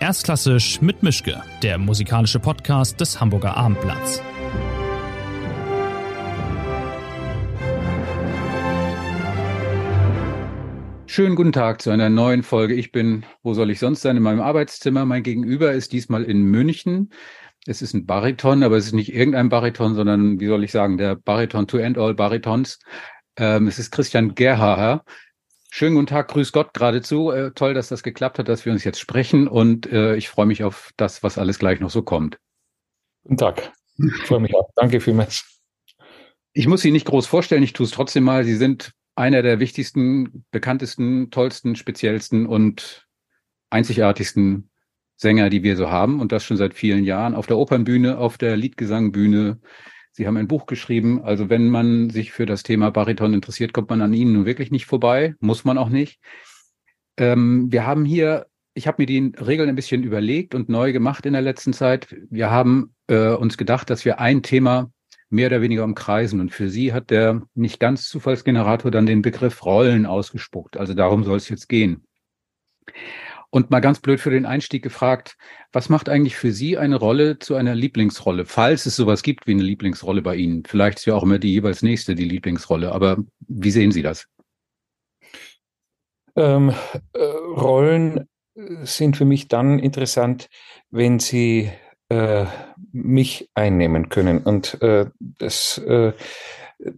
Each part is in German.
Erstklassisch mit Mischke, der musikalische Podcast des Hamburger Abendblatts. Schönen guten Tag zu einer neuen Folge. Ich bin, wo soll ich sonst sein, in meinem Arbeitszimmer. Mein Gegenüber ist diesmal in München. Es ist ein Bariton, aber es ist nicht irgendein Bariton, sondern, wie soll ich sagen, der Bariton to end all Baritons. Ähm, es ist Christian Gerhaher. Schönen guten Tag, grüß Gott geradezu. Äh, toll, dass das geklappt hat, dass wir uns jetzt sprechen und äh, ich freue mich auf das, was alles gleich noch so kommt. Guten Tag. Ich freue mich auch. Danke vielmals. Ich muss Sie nicht groß vorstellen, ich tue es trotzdem mal. Sie sind einer der wichtigsten, bekanntesten, tollsten, speziellsten und einzigartigsten Sänger, die wir so haben und das schon seit vielen Jahren auf der Opernbühne, auf der Liedgesangbühne, Sie haben ein Buch geschrieben. Also wenn man sich für das Thema Bariton interessiert, kommt man an Ihnen nun wirklich nicht vorbei. Muss man auch nicht. Ähm, wir haben hier, ich habe mir die Regeln ein bisschen überlegt und neu gemacht in der letzten Zeit. Wir haben äh, uns gedacht, dass wir ein Thema mehr oder weniger umkreisen. Und für Sie hat der nicht ganz Zufallsgenerator dann den Begriff Rollen ausgespuckt. Also darum soll es jetzt gehen. Und mal ganz blöd für den Einstieg gefragt, was macht eigentlich für Sie eine Rolle zu einer Lieblingsrolle, falls es sowas gibt wie eine Lieblingsrolle bei Ihnen? Vielleicht ist ja auch immer die jeweils nächste die Lieblingsrolle, aber wie sehen Sie das? Ähm, äh, Rollen sind für mich dann interessant, wenn sie äh, mich einnehmen können. Und äh, das äh,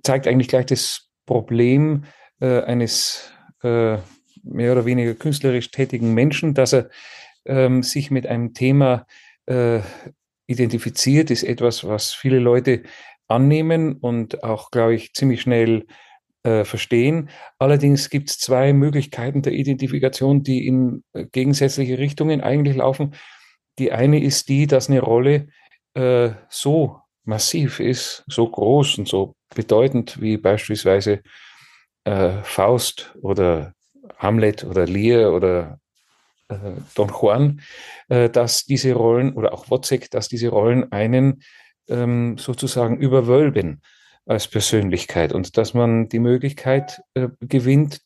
zeigt eigentlich gleich das Problem äh, eines äh, mehr oder weniger künstlerisch tätigen Menschen, dass er ähm, sich mit einem Thema äh, identifiziert, ist etwas, was viele Leute annehmen und auch, glaube ich, ziemlich schnell äh, verstehen. Allerdings gibt es zwei Möglichkeiten der Identifikation, die in äh, gegensätzliche Richtungen eigentlich laufen. Die eine ist die, dass eine Rolle äh, so massiv ist, so groß und so bedeutend wie beispielsweise äh, Faust oder Hamlet oder Lear oder äh, Don Juan, äh, dass diese Rollen oder auch Wozzeck, dass diese Rollen einen ähm, sozusagen überwölben als Persönlichkeit und dass man die Möglichkeit äh, gewinnt,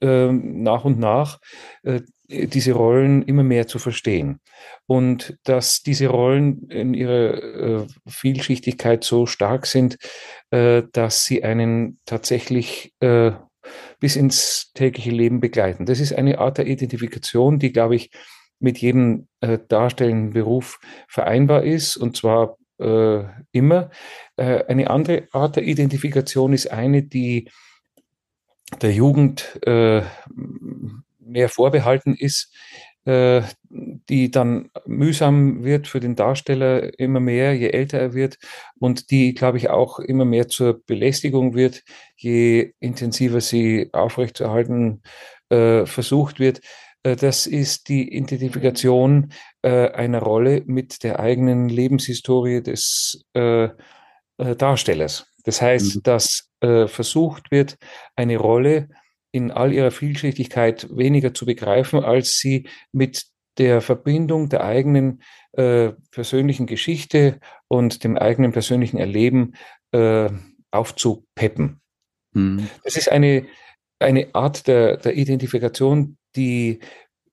ähm, nach und nach äh, diese Rollen immer mehr zu verstehen. Und dass diese Rollen in ihrer äh, Vielschichtigkeit so stark sind, äh, dass sie einen tatsächlich bis ins tägliche Leben begleiten. Das ist eine Art der Identifikation, die, glaube ich, mit jedem äh, darstellenden Beruf vereinbar ist, und zwar äh, immer. Äh, eine andere Art der Identifikation ist eine, die der Jugend äh, mehr vorbehalten ist, äh, die dann mühsam wird für den Darsteller immer mehr, je älter er wird und die, glaube ich, auch immer mehr zur Belästigung wird, je intensiver sie aufrechtzuerhalten äh, versucht wird. Äh, das ist die Identifikation äh, einer Rolle mit der eigenen Lebenshistorie des äh, äh, Darstellers. Das heißt, mhm. dass versucht wird, eine Rolle in all ihrer Vielschichtigkeit weniger zu begreifen, als sie mit der Verbindung der eigenen äh, persönlichen Geschichte und dem eigenen persönlichen Erleben äh, aufzupeppen. Mhm. Das ist eine, eine Art der, der Identifikation, die,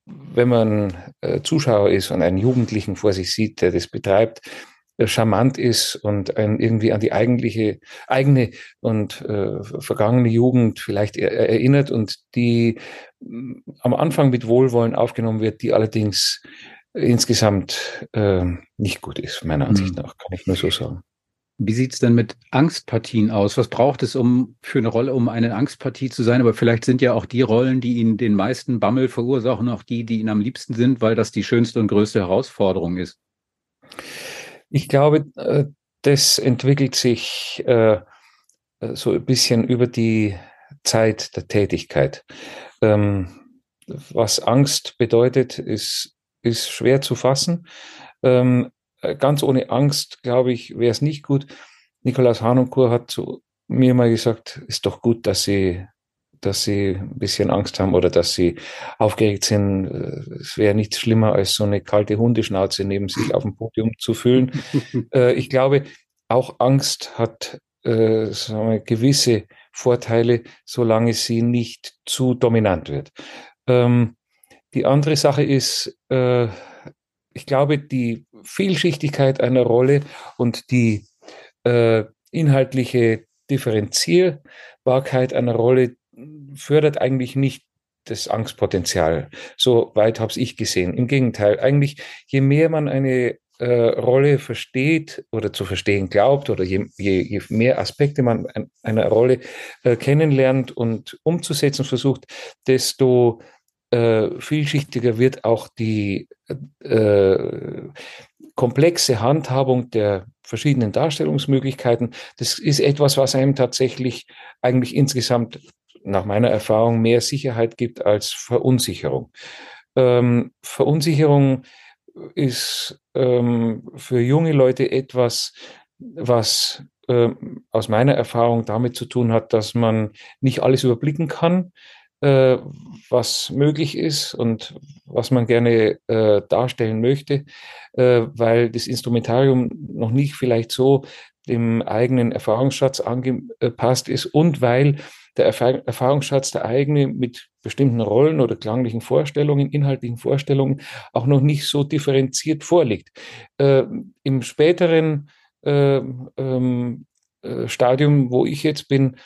wenn man äh, Zuschauer ist und einen Jugendlichen vor sich sieht, der das betreibt, charmant ist und ein irgendwie an die eigentliche, eigene und äh, vergangene Jugend vielleicht er, erinnert und die äh, am Anfang mit Wohlwollen aufgenommen wird, die allerdings insgesamt äh, nicht gut ist, meiner Ansicht mhm. nach, kann ich nur so sagen. Wie sieht's denn mit Angstpartien aus? Was braucht es um für eine Rolle, um eine Angstpartie zu sein? Aber vielleicht sind ja auch die Rollen, die Ihnen den meisten Bammel verursachen, auch die, die Ihnen am liebsten sind, weil das die schönste und größte Herausforderung ist. Ich glaube, äh, das entwickelt sich äh, so ein bisschen über die Zeit der Tätigkeit. Ähm, was Angst bedeutet, ist, ist schwer zu fassen. Ähm, ganz ohne Angst, glaube ich, wäre es nicht gut. Nikolaus Hanunkur hat zu mir mal gesagt, ist doch gut, dass Sie dass sie ein bisschen Angst haben oder dass sie aufgeregt sind. Es wäre nichts schlimmer, als so eine kalte Hundeschnauze neben sich auf dem Podium zu fühlen. äh, ich glaube, auch Angst hat äh, sagen wir, gewisse Vorteile, solange sie nicht zu dominant wird. Ähm, die andere Sache ist, äh, ich glaube, die Vielschichtigkeit einer Rolle und die äh, inhaltliche Differenzierbarkeit einer Rolle fördert eigentlich nicht das Angstpotenzial. So weit habe ich gesehen. Im Gegenteil, eigentlich, je mehr man eine äh, Rolle versteht oder zu verstehen glaubt oder je, je, je mehr Aspekte man an einer Rolle äh, kennenlernt und umzusetzen versucht, desto äh, vielschichtiger wird auch die äh, komplexe Handhabung der verschiedenen Darstellungsmöglichkeiten. Das ist etwas, was einem tatsächlich eigentlich insgesamt nach meiner Erfahrung mehr Sicherheit gibt als Verunsicherung. Ähm, Verunsicherung ist ähm, für junge Leute etwas, was äh, aus meiner Erfahrung damit zu tun hat, dass man nicht alles überblicken kann, äh, was möglich ist und was man gerne äh, darstellen möchte, äh, weil das Instrumentarium noch nicht vielleicht so dem eigenen Erfahrungsschatz angepasst ist und weil der Erfahrungsschatz der eigene mit bestimmten Rollen oder klanglichen Vorstellungen, inhaltlichen Vorstellungen auch noch nicht so differenziert vorliegt. Äh, Im späteren äh, ähm, äh, Stadium, wo ich jetzt bin,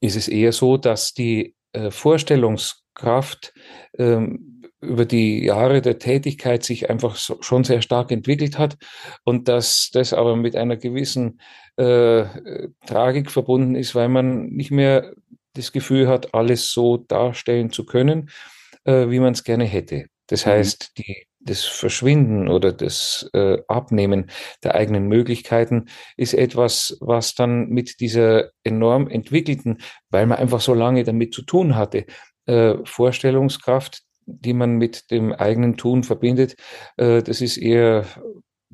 ist es eher so, dass die äh, Vorstellungskraft ähm, über die Jahre der Tätigkeit sich einfach so, schon sehr stark entwickelt hat und dass das aber mit einer gewissen äh, Tragik verbunden ist, weil man nicht mehr das Gefühl hat, alles so darstellen zu können, äh, wie man es gerne hätte. Das mhm. heißt, die, das Verschwinden oder das äh, Abnehmen der eigenen Möglichkeiten ist etwas, was dann mit dieser enorm entwickelten, weil man einfach so lange damit zu tun hatte, äh, Vorstellungskraft, die man mit dem eigenen Tun verbindet, äh, das ist eher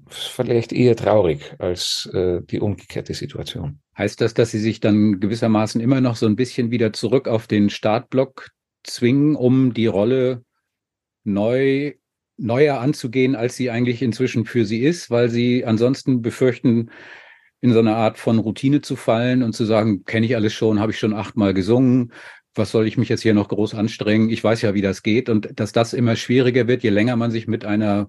vielleicht eher traurig als äh, die umgekehrte Situation. Heißt das, dass Sie sich dann gewissermaßen immer noch so ein bisschen wieder zurück auf den Startblock zwingen, um die Rolle neu neuer anzugehen, als sie eigentlich inzwischen für sie ist, weil sie ansonsten befürchten, in so eine Art von Routine zu fallen und zu sagen, kenne ich alles schon, habe ich schon achtmal gesungen, was soll ich mich jetzt hier noch groß anstrengen? Ich weiß ja, wie das geht und dass das immer schwieriger wird, je länger man sich mit einer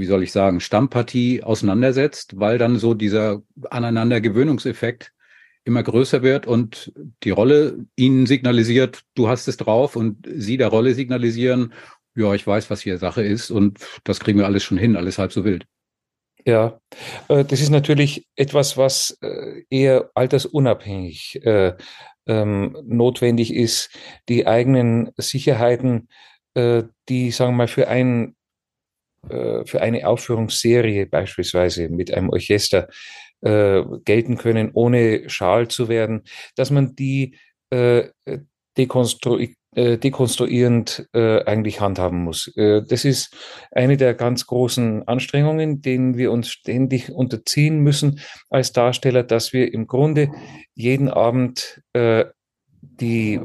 wie soll ich sagen, Stammpartie auseinandersetzt, weil dann so dieser Aneinandergewöhnungseffekt immer größer wird und die Rolle ihnen signalisiert, du hast es drauf und sie der Rolle signalisieren, ja, ich weiß, was hier Sache ist und das kriegen wir alles schon hin, alles halb so wild. Ja, äh, das ist natürlich etwas, was äh, eher altersunabhängig äh, ähm, notwendig ist, die eigenen Sicherheiten, die, sagen wir mal, für einen äh, für eine Aufführungsserie beispielsweise mit einem Orchester äh, gelten können, ohne schal zu werden, dass man die äh, dekonstru äh, dekonstruierend äh, eigentlich handhaben muss. Äh, das ist eine der ganz großen Anstrengungen, denen wir uns ständig unterziehen müssen als Darsteller, dass wir im Grunde jeden Abend die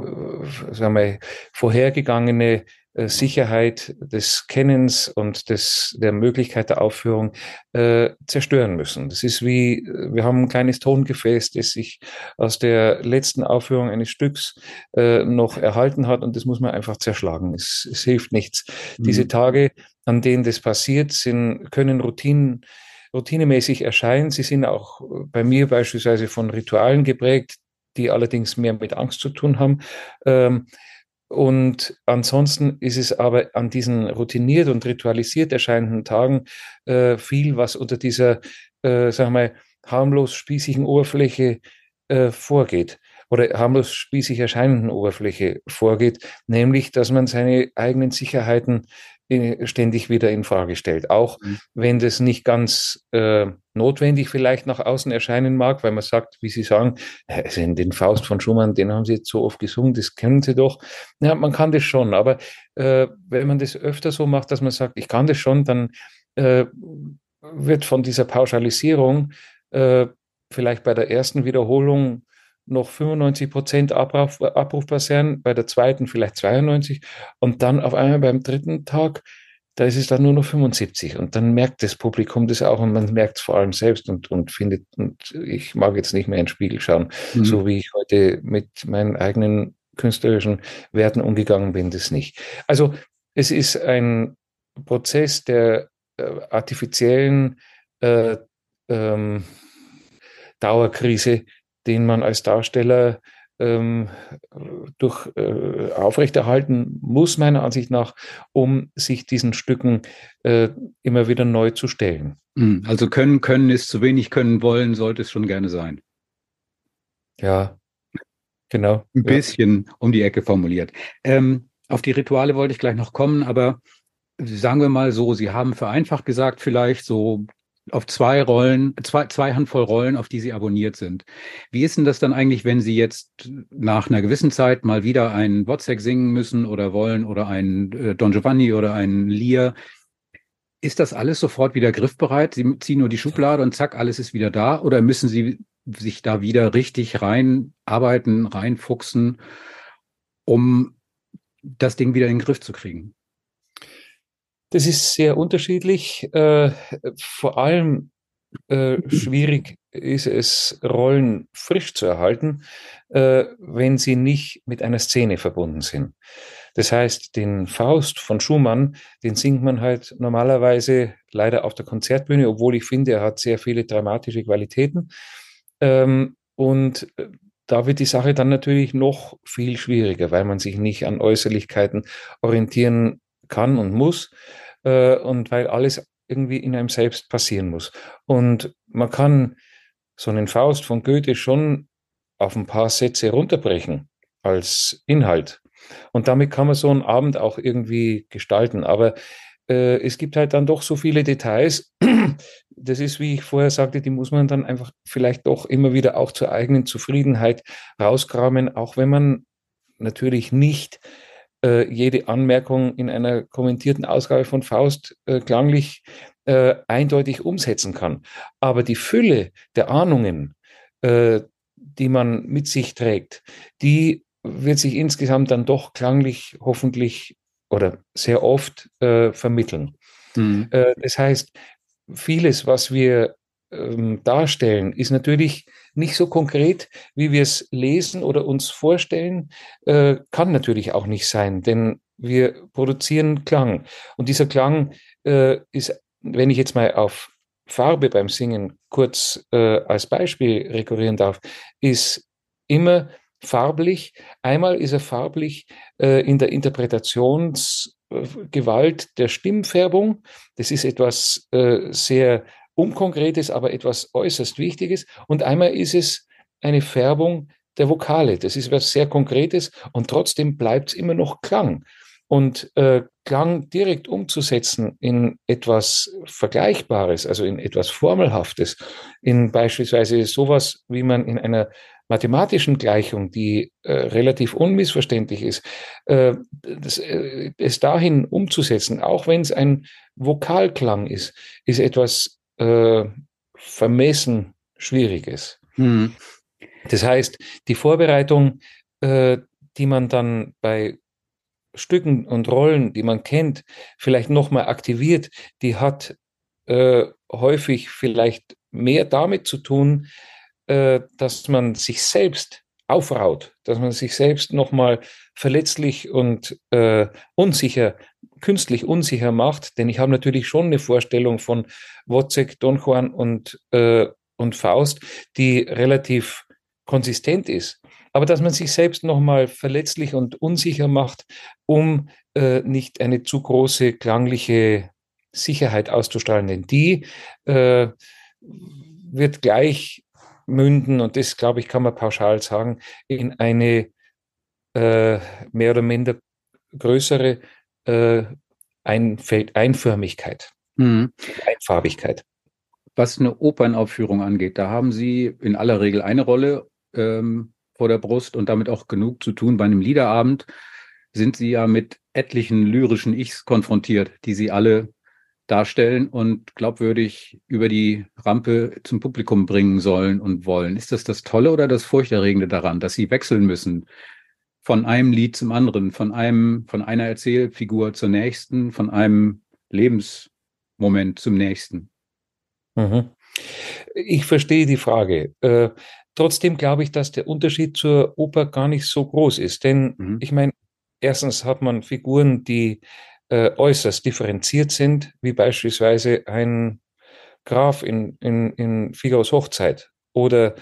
sagen wir, vorhergegangene äh, Sicherheit des Kennens und des, der Möglichkeit der Aufführung äh, zerstören müssen. Das ist wie, wir haben ein kleines Tongefäß, das sich aus der letzten Aufführung eines Stücks äh, noch erhalten hat und das muss man einfach zerschlagen. Es, es hilft nichts. Mhm. Diese Tage, an denen das passiert, sind, können Routinen routinemäßig erscheinen. Sie sind auch bei mir beispielsweise von Ritualen geprägt, die allerdings mehr mit Angst zu tun haben. Ähm, und ansonsten ist es aber an diesen routiniert und ritualisiert erscheinenden Tagen äh, viel, was unter dieser, äh, sagen wir mal, harmlos spießigen Oberfläche äh, vorgeht oder harmlos spießig erscheinenden Oberfläche vorgeht, nämlich, dass man seine eigenen Sicherheiten ständig wieder in Frage stellt. Auch mhm. wenn das nicht ganz äh, notwendig vielleicht nach außen erscheinen mag, weil man sagt, wie Sie sagen, also den Faust von Schumann, den haben Sie jetzt so oft gesungen, das kennen Sie doch. Ja, man kann das schon, aber äh, wenn man das öfter so macht, dass man sagt, ich kann das schon, dann äh, wird von dieser Pauschalisierung äh, vielleicht bei der ersten Wiederholung noch 95 Prozent abruf, abrufbar sein, bei der zweiten vielleicht 92 und dann auf einmal beim dritten Tag, da ist es dann nur noch 75 und dann merkt das Publikum das auch und man merkt es vor allem selbst und, und findet, und ich mag jetzt nicht mehr in den Spiegel schauen, mhm. so wie ich heute mit meinen eigenen künstlerischen Werten umgegangen bin, das nicht. Also es ist ein Prozess, der äh, artifiziellen äh, ähm, Dauerkrise, den man als Darsteller ähm, durch äh, aufrechterhalten muss, meiner Ansicht nach, um sich diesen Stücken äh, immer wieder neu zu stellen. Hm, also können, können ist zu wenig, können wollen, sollte es schon gerne sein. Ja, genau. Ein bisschen um die Ecke formuliert. Ähm, auf die Rituale wollte ich gleich noch kommen, aber sagen wir mal so, Sie haben vereinfacht gesagt, vielleicht so auf zwei Rollen, zwei, zwei Handvoll Rollen, auf die Sie abonniert sind. Wie ist denn das dann eigentlich, wenn Sie jetzt nach einer gewissen Zeit mal wieder einen Wozzeck singen müssen oder wollen oder einen äh, Don Giovanni oder einen Lear? Ist das alles sofort wieder griffbereit? Sie ziehen nur die Schublade und zack, alles ist wieder da? Oder müssen Sie sich da wieder richtig reinarbeiten, reinfuchsen, um das Ding wieder in den Griff zu kriegen? Das ist sehr unterschiedlich. Äh, vor allem äh, schwierig ist es, Rollen frisch zu erhalten, äh, wenn sie nicht mit einer Szene verbunden sind. Das heißt, den Faust von Schumann, den singt man halt normalerweise leider auf der Konzertbühne, obwohl ich finde, er hat sehr viele dramatische Qualitäten. Ähm, und da wird die Sache dann natürlich noch viel schwieriger, weil man sich nicht an Äußerlichkeiten orientieren kann und muss äh, und weil alles irgendwie in einem selbst passieren muss. Und man kann so einen Faust von Goethe schon auf ein paar Sätze runterbrechen als Inhalt. Und damit kann man so einen Abend auch irgendwie gestalten. Aber äh, es gibt halt dann doch so viele Details. Das ist, wie ich vorher sagte, die muss man dann einfach vielleicht doch immer wieder auch zur eigenen Zufriedenheit rauskramen, auch wenn man natürlich nicht äh, jede Anmerkung in einer kommentierten Ausgabe von Faust äh, klanglich äh, eindeutig umsetzen kann. Aber die Fülle der Ahnungen, äh, die man mit sich trägt, die wird sich insgesamt dann doch klanglich hoffentlich oder sehr oft äh, vermitteln. Mhm. Äh, das heißt, vieles, was wir ähm, darstellen, ist natürlich nicht so konkret, wie wir es lesen oder uns vorstellen, äh, kann natürlich auch nicht sein, denn wir produzieren Klang. Und dieser Klang äh, ist, wenn ich jetzt mal auf Farbe beim Singen kurz äh, als Beispiel rekurrieren darf, ist immer farblich. Einmal ist er farblich äh, in der Interpretationsgewalt der Stimmfärbung. Das ist etwas äh, sehr Unkonkretes, aber etwas äußerst Wichtiges. Und einmal ist es eine Färbung der Vokale. Das ist etwas sehr Konkretes und trotzdem bleibt es immer noch Klang. Und äh, Klang direkt umzusetzen in etwas Vergleichbares, also in etwas Formelhaftes, in beispielsweise sowas, wie man in einer mathematischen Gleichung, die äh, relativ unmissverständlich ist, äh, das, äh, es dahin umzusetzen, auch wenn es ein Vokalklang ist, ist etwas äh, vermessen Schwieriges. Mhm. Das heißt, die Vorbereitung, äh, die man dann bei Stücken und Rollen, die man kennt, vielleicht nochmal aktiviert, die hat äh, häufig vielleicht mehr damit zu tun, äh, dass man sich selbst aufraut, dass man sich selbst nochmal verletzlich und äh, unsicher, künstlich unsicher macht. Denn ich habe natürlich schon eine Vorstellung von Wozzeck, Don Juan und, äh, und Faust, die relativ konsistent ist. Aber dass man sich selbst nochmal verletzlich und unsicher macht, um äh, nicht eine zu große klangliche Sicherheit auszustrahlen. Denn die äh, wird gleich münden, und das, glaube ich, kann man pauschal sagen, in eine äh, mehr oder minder größere äh, Einfeld Einförmigkeit, mhm. Einfarbigkeit. Was eine Opernaufführung angeht, da haben Sie in aller Regel eine Rolle ähm, vor der Brust und damit auch genug zu tun. Bei einem Liederabend sind Sie ja mit etlichen lyrischen Ichs konfrontiert, die Sie alle darstellen und glaubwürdig über die Rampe zum Publikum bringen sollen und wollen. Ist das das Tolle oder das Furchterregende daran, dass sie wechseln müssen von einem Lied zum anderen, von einem, von einer Erzählfigur zur nächsten, von einem Lebensmoment zum nächsten? Mhm. Ich verstehe die Frage. Äh, trotzdem glaube ich, dass der Unterschied zur Oper gar nicht so groß ist. Denn mhm. ich meine, erstens hat man Figuren, die äh, äußerst differenziert sind, wie beispielsweise ein Graf in, in, in Figaros Hochzeit oder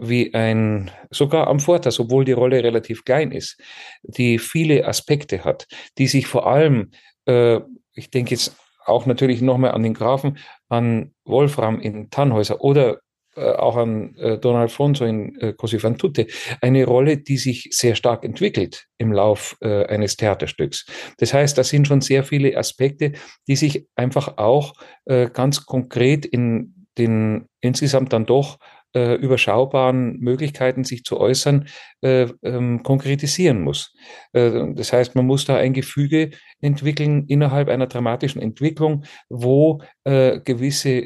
wie ein, sogar am Vortas, obwohl die Rolle relativ klein ist, die viele Aspekte hat, die sich vor allem, äh, ich denke jetzt auch natürlich nochmal an den Grafen, an Wolfram in Tannhäuser oder äh, auch an äh, Don Alfonso in äh, Così fan tutte, eine Rolle, die sich sehr stark entwickelt im Lauf äh, eines Theaterstücks. Das heißt, da sind schon sehr viele Aspekte, die sich einfach auch äh, ganz konkret in den insgesamt dann doch äh, überschaubaren Möglichkeiten, sich zu äußern, äh, ähm, konkretisieren muss. Äh, das heißt, man muss da ein Gefüge entwickeln innerhalb einer dramatischen Entwicklung, wo äh, gewisse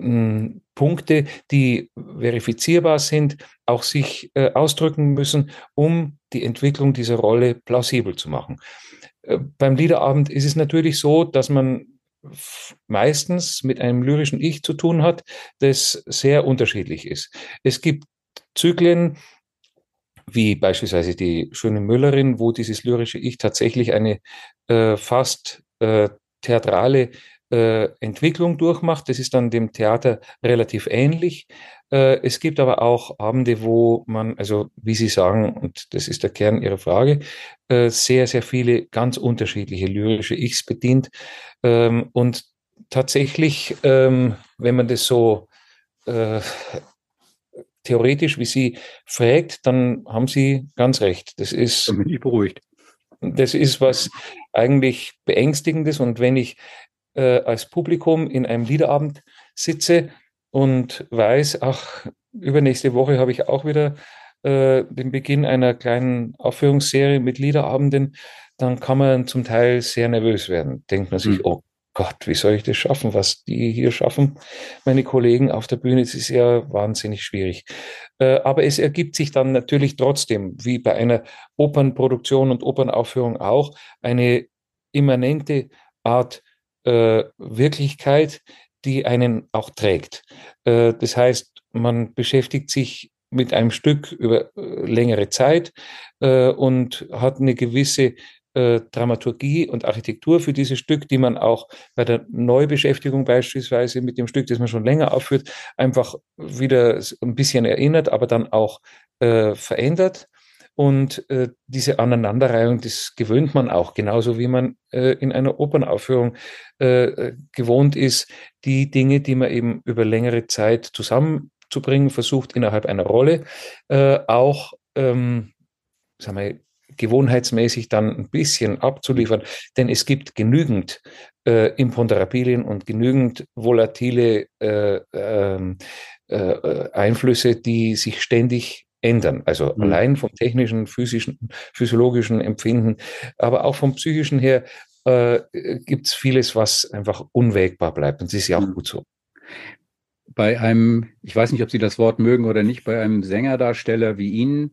hm, Punkte, die verifizierbar sind, auch sich äh, ausdrücken müssen, um die Entwicklung dieser Rolle plausibel zu machen. Äh, beim Liederabend ist es natürlich so, dass man meistens mit einem lyrischen Ich zu tun hat, das sehr unterschiedlich ist. Es gibt Zyklen, wie beispielsweise die schöne Müllerin, wo dieses lyrische Ich tatsächlich eine äh, fast äh, theatrale äh, Entwicklung durchmacht. Das ist dann dem Theater relativ ähnlich. Äh, es gibt aber auch Abende, wo man, also wie Sie sagen, und das ist der Kern Ihrer Frage, äh, sehr, sehr viele ganz unterschiedliche lyrische Ichs bedient. Ähm, und tatsächlich, ähm, wenn man das so theoretisch wie Sie fragt, dann haben Sie ganz recht. Das ist. Dann bin ich beruhigt. Das ist was eigentlich Beängstigendes. Und wenn ich äh, als Publikum in einem Liederabend sitze und weiß, ach, übernächste Woche habe ich auch wieder äh, den Beginn einer kleinen Aufführungsserie mit Liederabenden, dann kann man zum Teil sehr nervös werden. Denkt man sich, mhm. oh Gott, wie soll ich das schaffen? Was die hier schaffen, meine Kollegen auf der Bühne, das ist ja wahnsinnig schwierig. Äh, aber es ergibt sich dann natürlich trotzdem, wie bei einer Opernproduktion und Opernaufführung auch, eine immanente Art äh, Wirklichkeit, die einen auch trägt. Äh, das heißt, man beschäftigt sich mit einem Stück über äh, längere Zeit äh, und hat eine gewisse äh, Dramaturgie und Architektur für dieses Stück, die man auch bei der Neubeschäftigung beispielsweise mit dem Stück, das man schon länger aufführt, einfach wieder ein bisschen erinnert, aber dann auch äh, verändert. Und äh, diese Aneinanderreihung, das gewöhnt man auch, genauso wie man äh, in einer Opernaufführung äh, gewohnt ist, die Dinge, die man eben über längere Zeit zusammenzubringen versucht innerhalb einer Rolle, äh, auch ähm, sagen wir, gewohnheitsmäßig dann ein bisschen abzuliefern. Denn es gibt genügend äh, Imponderabilien und genügend volatile äh, ähm, äh, Einflüsse, die sich ständig ändern. Also mhm. allein vom technischen, physischen, physiologischen Empfinden, aber auch vom psychischen her äh, gibt es vieles, was einfach unwägbar bleibt. Und es ist ja auch mhm. gut so. Bei einem, ich weiß nicht, ob Sie das Wort mögen oder nicht, bei einem Sängerdarsteller wie Ihnen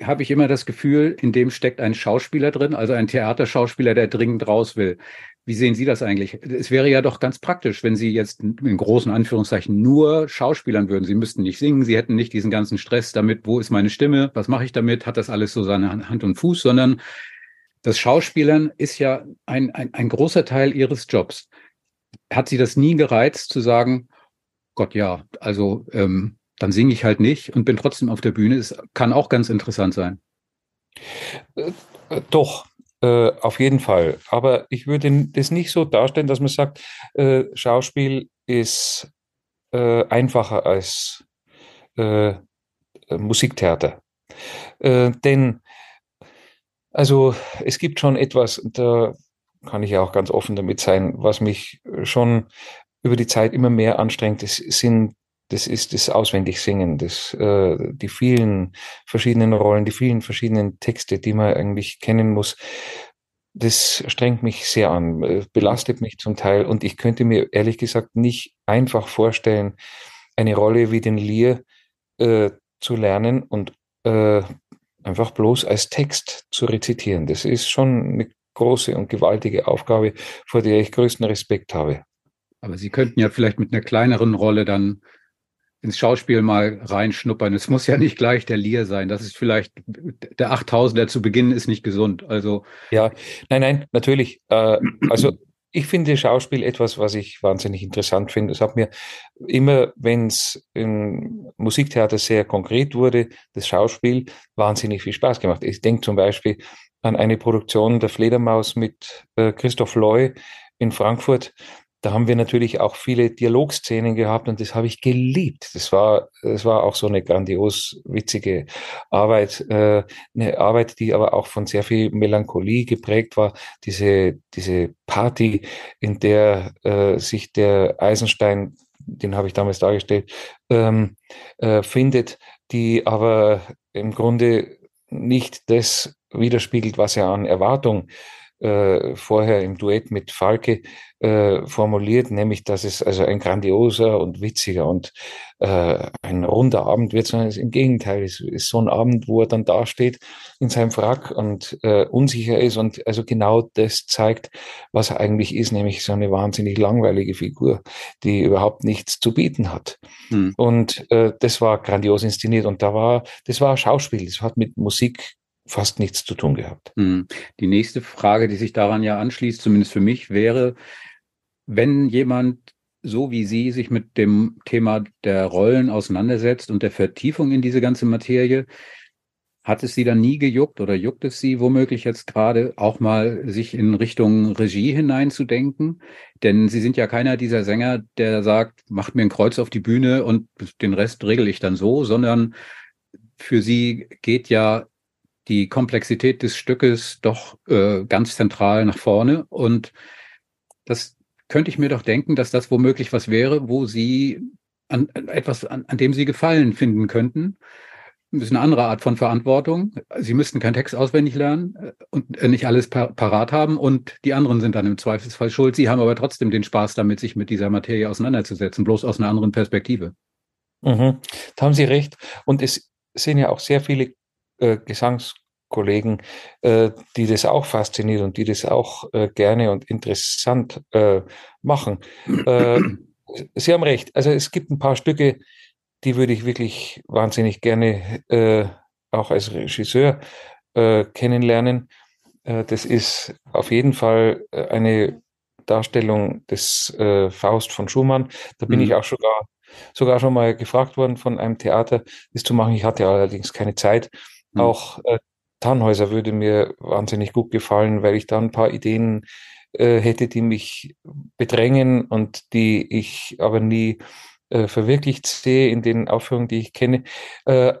habe ich immer das Gefühl, in dem steckt ein Schauspieler drin, also ein Theaterschauspieler, der dringend raus will. Wie sehen Sie das eigentlich? Es wäre ja doch ganz praktisch, wenn Sie jetzt in großen Anführungszeichen nur Schauspielern würden. Sie müssten nicht singen, Sie hätten nicht diesen ganzen Stress damit, wo ist meine Stimme, was mache ich damit, hat das alles so seine Hand und Fuß, sondern das Schauspielern ist ja ein, ein, ein großer Teil Ihres Jobs. Hat Sie das nie gereizt zu sagen, Gott ja, also ähm, dann singe ich halt nicht und bin trotzdem auf der Bühne. Es kann auch ganz interessant sein. Äh, äh doch, äh, auf jeden Fall. Aber ich würde das nicht so darstellen, dass man sagt, äh, Schauspiel ist äh, einfacher als äh, Musiktheater. Denn also es gibt schon etwas, da kann ich ja auch ganz offen damit sein, was mich schon über die Zeit immer mehr anstrengt. Das sind das ist das Auswendigsingen, das, äh, die vielen verschiedenen Rollen, die vielen verschiedenen Texte, die man eigentlich kennen muss. Das strengt mich sehr an, äh, belastet mich zum Teil und ich könnte mir ehrlich gesagt nicht einfach vorstellen, eine Rolle wie den Lear äh, zu lernen und äh, einfach bloß als Text zu rezitieren. Das ist schon eine große und gewaltige Aufgabe, vor der ich größten Respekt habe. Aber Sie könnten ja vielleicht mit einer kleineren Rolle dann ins Schauspiel mal reinschnuppern. Es muss ja nicht gleich der Lear sein. Das ist vielleicht der 8000er zu Beginn ist nicht gesund. Also ja, nein, nein, natürlich. Äh, also ich finde Schauspiel etwas, was ich wahnsinnig interessant finde. Es hat mir immer, wenn es im Musiktheater sehr konkret wurde, das Schauspiel wahnsinnig viel Spaß gemacht. Ich denke zum Beispiel an eine Produktion der Fledermaus mit äh, Christoph Loy in Frankfurt da haben wir natürlich auch viele Dialogszenen gehabt und das habe ich geliebt. Das war, das war auch so eine grandios witzige Arbeit, äh, eine Arbeit, die aber auch von sehr viel Melancholie geprägt war. Diese, diese Party, in der äh, sich der Eisenstein, den habe ich damals dargestellt, ähm, äh, findet, die aber im Grunde nicht das widerspiegelt, was er an Erwartung äh, vorher im Duett mit Falke äh, formuliert, nämlich dass es also ein grandioser und witziger und äh, ein runder Abend wird, sondern im Gegenteil, es ist so ein Abend, wo er dann dasteht in seinem Frack und äh, unsicher ist und also genau das zeigt, was er eigentlich ist, nämlich so eine wahnsinnig langweilige Figur, die überhaupt nichts zu bieten hat. Hm. Und äh, das war grandios inszeniert und da war, das war Schauspiel, das hat mit Musik fast nichts zu tun gehabt. Hm. Die nächste Frage, die sich daran ja anschließt, zumindest für mich, wäre, wenn jemand so wie Sie sich mit dem Thema der Rollen auseinandersetzt und der Vertiefung in diese ganze Materie, hat es Sie dann nie gejuckt oder juckt es Sie womöglich jetzt gerade auch mal sich in Richtung Regie hineinzudenken? Denn Sie sind ja keiner dieser Sänger, der sagt, macht mir ein Kreuz auf die Bühne und den Rest regel ich dann so, sondern für Sie geht ja die Komplexität des Stückes doch äh, ganz zentral nach vorne. Und das könnte ich mir doch denken, dass das womöglich was wäre, wo Sie an, etwas, an, an dem Sie Gefallen finden könnten. Das ist eine andere Art von Verantwortung. Sie müssten keinen Text auswendig lernen äh, und äh, nicht alles par parat haben und die anderen sind dann im Zweifelsfall schuld. Sie haben aber trotzdem den Spaß damit, sich mit dieser Materie auseinanderzusetzen, bloß aus einer anderen Perspektive. Mhm. Da haben Sie recht. Und es sind ja auch sehr viele äh, Gesangskollegen, äh, die das auch fasziniert und die das auch äh, gerne und interessant äh, machen. Äh, Sie haben recht. Also es gibt ein paar Stücke, die würde ich wirklich wahnsinnig gerne äh, auch als Regisseur kennenlernen. das ist auf jeden Fall eine Darstellung des Faust von Schumann. Da bin mhm. ich auch sogar sogar schon mal gefragt worden von einem Theater, das zu machen. Ich hatte allerdings keine Zeit. Mhm. Auch äh, Tannhäuser würde mir wahnsinnig gut gefallen, weil ich da ein paar Ideen äh, hätte, die mich bedrängen und die ich aber nie äh, verwirklicht sehe in den Aufführungen, die ich kenne. Äh,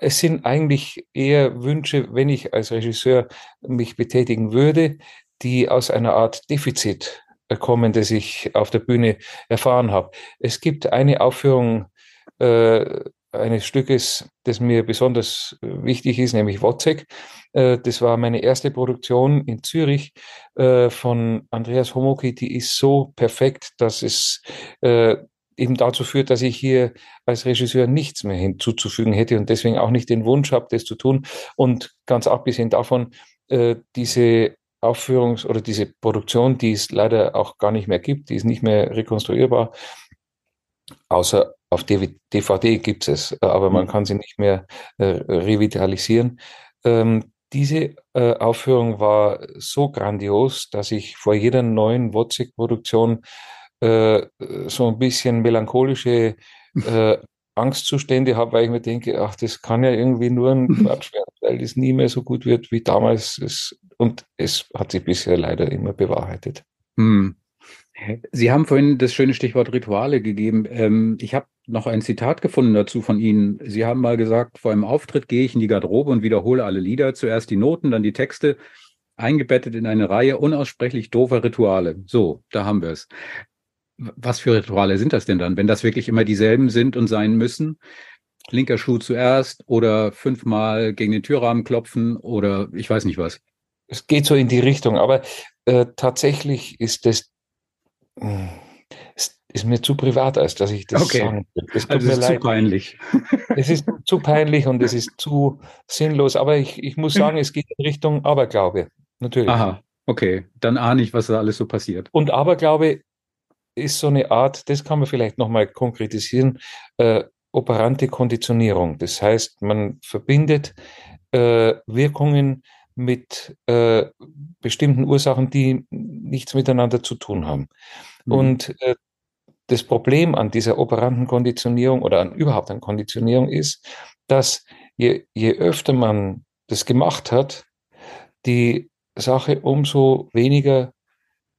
es sind eigentlich eher Wünsche, wenn ich als Regisseur mich betätigen würde, die aus einer Art Defizit äh, kommen, das ich auf der Bühne erfahren habe. Es gibt eine Aufführung äh, eines Stückes, das mir besonders äh, wichtig ist, nämlich Wozzeck. Äh, das war meine erste Produktion in Zürich äh, von Andreas Homoki. Die ist so perfekt, dass es eben dazu führt, dass ich hier als Regisseur nichts mehr hinzuzufügen hätte und deswegen auch nicht den Wunsch habe, das zu tun. Und ganz abgesehen davon, diese Aufführungs- oder diese Produktion, die es leider auch gar nicht mehr gibt, die ist nicht mehr rekonstruierbar, außer auf DVD gibt es, äh, aber man mhm. kann sie nicht mehr äh, revitalisieren. Ähm, diese äh, Aufführung war so grandios, dass ich vor jeder neuen Wozzeck-Produktion äh, so ein bisschen melancholische äh, Angstzustände habe, weil ich mir denke, ach, das kann ja irgendwie nur ein Quatsch werden, weil es nie mehr so gut wird wie damals. Es, und es hat sich bisher leider immer bewahrheitet. Hm. Sie haben vorhin das schöne Stichwort Rituale gegeben. Ähm, ich habe noch ein Zitat gefunden dazu von Ihnen. Sie haben mal gesagt, vor einem Auftritt gehe ich in die Garderobe und wiederhole alle Lieder, zuerst die Noten, dann die Texte, eingebettet in eine Reihe unaussprechlich doofer Rituale. So, da haben wir es. Was für Rituale sind das denn dann, wenn das wirklich immer dieselben sind und sein müssen? Linker Schuh zuerst oder fünfmal gegen den Türrahmen klopfen oder ich weiß nicht was. Es geht so in die Richtung, aber äh, tatsächlich ist das ist mir zu privat, als dass ich das okay. sagen will. Es also ist leid. zu peinlich. Es ist zu peinlich und es ist zu sinnlos. Aber ich, ich muss sagen, es geht in Richtung Aberglaube. Natürlich. Aha, okay. Dann ahne ich, was da alles so passiert. Und Aberglaube ist so eine Art, das kann man vielleicht nochmal konkretisieren, äh, operante Konditionierung. Das heißt, man verbindet äh, Wirkungen mit äh, bestimmten Ursachen, die nichts miteinander zu tun haben. Mhm. Und äh, das Problem an dieser operanten Konditionierung oder an überhaupt an Konditionierung ist, dass je, je öfter man das gemacht hat, die Sache umso weniger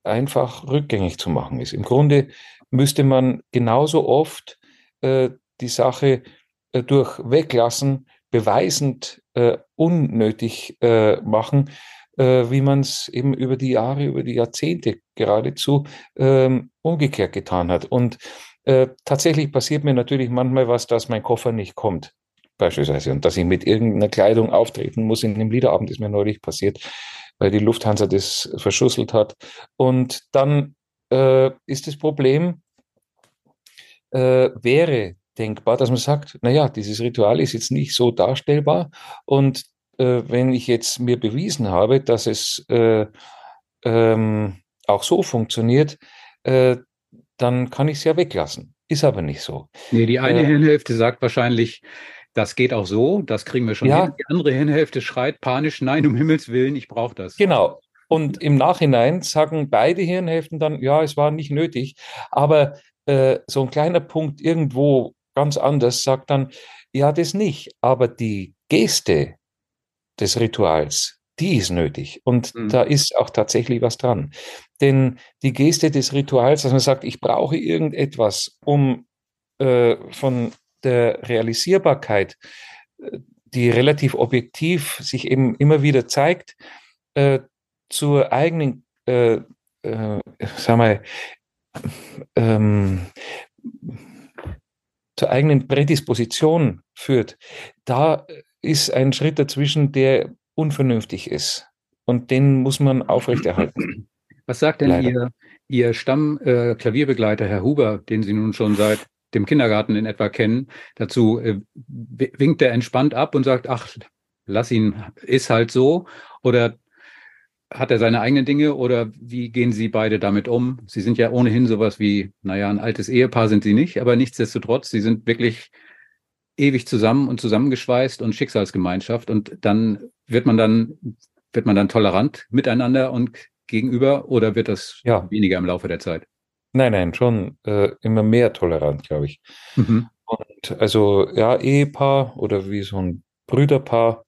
einfach rückgängig zu machen ist. Im Grunde müsste man genauso oft äh, die Sache äh, durch Weglassen beweisend äh, unnötig äh, machen, äh, wie man es eben über die Jahre, über die Jahrzehnte geradezu ähm, umgekehrt getan hat. Und äh, tatsächlich passiert mir natürlich manchmal was, dass mein Koffer nicht kommt, beispielsweise, und dass ich mit irgendeiner Kleidung auftreten muss. In dem Liederabend ist mir neulich passiert, weil die Lufthansa das verschusselt hat. Und dann äh, ist das Problem, äh, wäre denkbar, dass man sagt, naja, dieses Ritual ist jetzt nicht so darstellbar und äh, wenn ich jetzt mir bewiesen habe, dass es äh, ähm, auch so funktioniert, äh, dann kann ich es ja weglassen. Ist aber nicht so. Nee, die eine äh, Hirnhälfte sagt wahrscheinlich, das geht auch so, das kriegen wir schon ja. hin. Die andere Hirnhälfte schreit panisch, nein, um Himmels Willen, ich brauche das. Genau. Und im Nachhinein sagen beide Hirnhälften dann, ja, es war nicht nötig. Aber äh, so ein kleiner Punkt irgendwo ganz anders sagt dann, ja, das nicht. Aber die Geste des Rituals, die ist nötig. Und mhm. da ist auch tatsächlich was dran. Denn die Geste des Rituals, dass man sagt, ich brauche irgendetwas, um äh, von der Realisierbarkeit, äh, die relativ objektiv sich eben immer wieder zeigt, äh, zur eigenen, äh, äh, sag mal, ähm, zur eigenen Prädisposition führt, da ist ein Schritt dazwischen, der unvernünftig ist. Und den muss man aufrechterhalten. Was sagt denn Ihr, Ihr Stammklavierbegleiter, äh, Herr Huber, den Sie nun schon seit dem Kindergarten in etwa kennen, dazu äh, winkt er entspannt ab und sagt, ach, lass ihn, ist halt so. Oder hat er seine eigenen Dinge oder wie gehen Sie beide damit um? Sie sind ja ohnehin sowas wie, naja, ein altes Ehepaar sind Sie nicht, aber nichtsdestotrotz, Sie sind wirklich ewig zusammen und zusammengeschweißt und Schicksalsgemeinschaft und dann wird man dann, wird man dann tolerant miteinander und gegenüber oder wird das ja. weniger im Laufe der Zeit? Nein, nein, schon äh, immer mehr tolerant, glaube ich. Mhm. Und also ja, Ehepaar oder wie so ein Brüderpaar.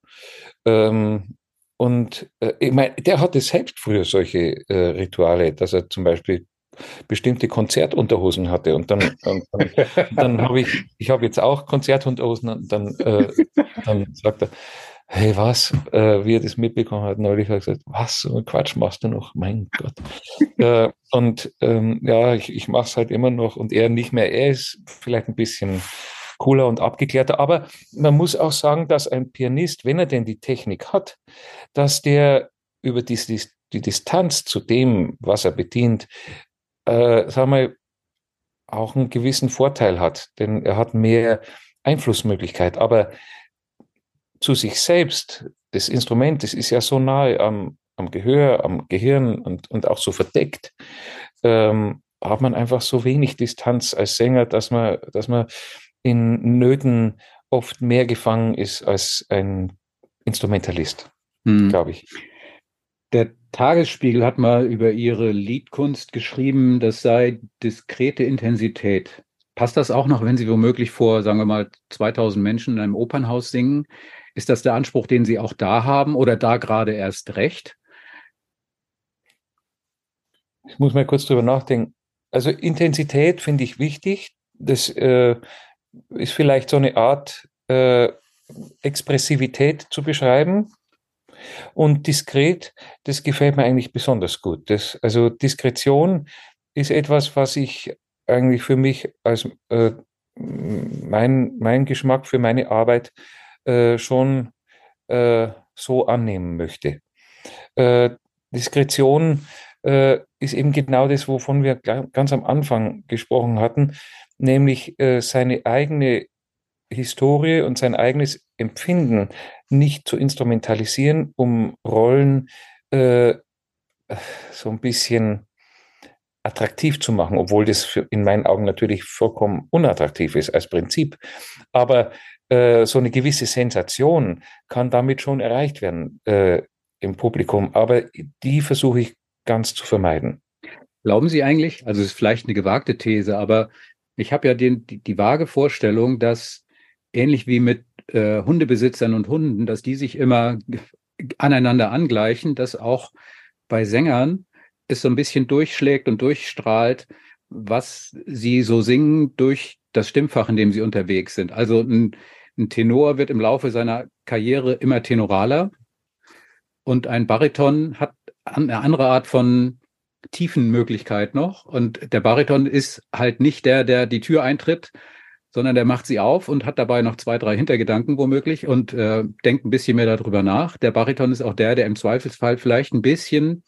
Ähm, und äh, ich meine, der hatte selbst früher solche äh, Rituale, dass er zum Beispiel bestimmte Konzertunterhosen hatte. Und dann, dann, dann, dann habe ich, ich habe jetzt auch Konzertunterhosen und dann, äh, dann sagt er, hey, was? Äh, wie er das mitbekommen hat, neulich hat er gesagt, was, so Quatsch machst du noch? Mein Gott. äh, und ähm, ja, ich, ich mache es halt immer noch und er nicht mehr. Er ist vielleicht ein bisschen cooler und abgeklärter. Aber man muss auch sagen, dass ein Pianist, wenn er denn die Technik hat, dass der über die, die, die Distanz zu dem, was er bedient, äh, sagen wir, auch einen gewissen Vorteil hat, denn er hat mehr Einflussmöglichkeit. Aber zu sich selbst, das Instrument, das ist ja so nahe am, am Gehör, am Gehirn und, und auch so verdeckt, ähm, hat man einfach so wenig Distanz als Sänger, dass man, dass man in Nöten oft mehr gefangen ist als ein Instrumentalist, hm. glaube ich. Der Tagesspiegel hat mal über ihre Liedkunst geschrieben, das sei diskrete Intensität. Passt das auch noch, wenn Sie womöglich vor, sagen wir mal, 2000 Menschen in einem Opernhaus singen? Ist das der Anspruch, den Sie auch da haben oder da gerade erst recht? Ich muss mal kurz drüber nachdenken. Also Intensität finde ich wichtig. Das äh, ist vielleicht so eine Art äh, Expressivität zu beschreiben. Und diskret, das gefällt mir eigentlich besonders gut. Das, also Diskretion ist etwas, was ich eigentlich für mich als äh, mein, mein Geschmack für meine Arbeit äh, schon äh, so annehmen möchte. Äh, Diskretion äh, ist eben genau das, wovon wir ganz am Anfang gesprochen hatten, nämlich äh, seine eigene Historie und sein eigenes Empfinden nicht zu instrumentalisieren, um Rollen äh, so ein bisschen attraktiv zu machen, obwohl das für, in meinen Augen natürlich vollkommen unattraktiv ist als Prinzip. Aber äh, so eine gewisse Sensation kann damit schon erreicht werden äh, im Publikum. Aber die versuche ich ganz zu vermeiden. Glauben Sie eigentlich, also es ist vielleicht eine gewagte These, aber ich habe ja den, die, die vage Vorstellung, dass ähnlich wie mit äh, Hundebesitzern und Hunden, dass die sich immer aneinander angleichen, dass auch bei Sängern es so ein bisschen durchschlägt und durchstrahlt, was sie so singen durch das Stimmfach, in dem sie unterwegs sind. Also ein, ein Tenor wird im Laufe seiner Karriere immer tenoraler und ein Bariton hat eine andere Art von Tiefenmöglichkeit noch. Und der Bariton ist halt nicht der, der die Tür eintritt, sondern der macht sie auf und hat dabei noch zwei, drei Hintergedanken womöglich und äh, denkt ein bisschen mehr darüber nach. Der Bariton ist auch der, der im Zweifelsfall vielleicht ein bisschen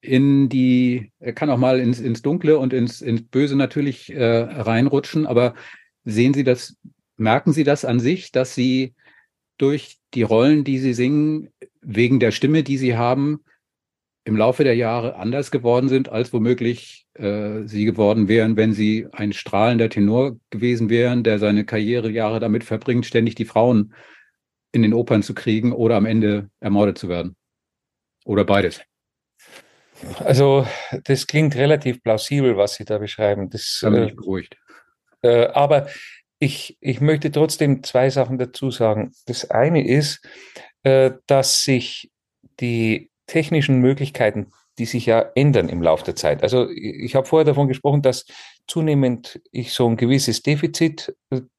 in die, er kann auch mal ins, ins Dunkle und ins, ins Böse natürlich äh, reinrutschen, aber sehen Sie das, merken Sie das an sich, dass Sie durch die Rollen, die Sie singen, wegen der Stimme, die Sie haben, im Laufe der Jahre anders geworden sind, als womöglich äh, Sie geworden wären, wenn Sie ein strahlender Tenor gewesen wären, der seine Karrierejahre damit verbringt, ständig die Frauen in den Opern zu kriegen oder am Ende ermordet zu werden? Oder beides? Also, das klingt relativ plausibel, was Sie da beschreiben. Das, da bin ich äh, beruhigt. Äh, aber ich, ich möchte trotzdem zwei Sachen dazu sagen. Das eine ist, äh, dass sich die technischen Möglichkeiten, die sich ja ändern im Laufe der Zeit. Also ich habe vorher davon gesprochen, dass zunehmend ich so ein gewisses Defizit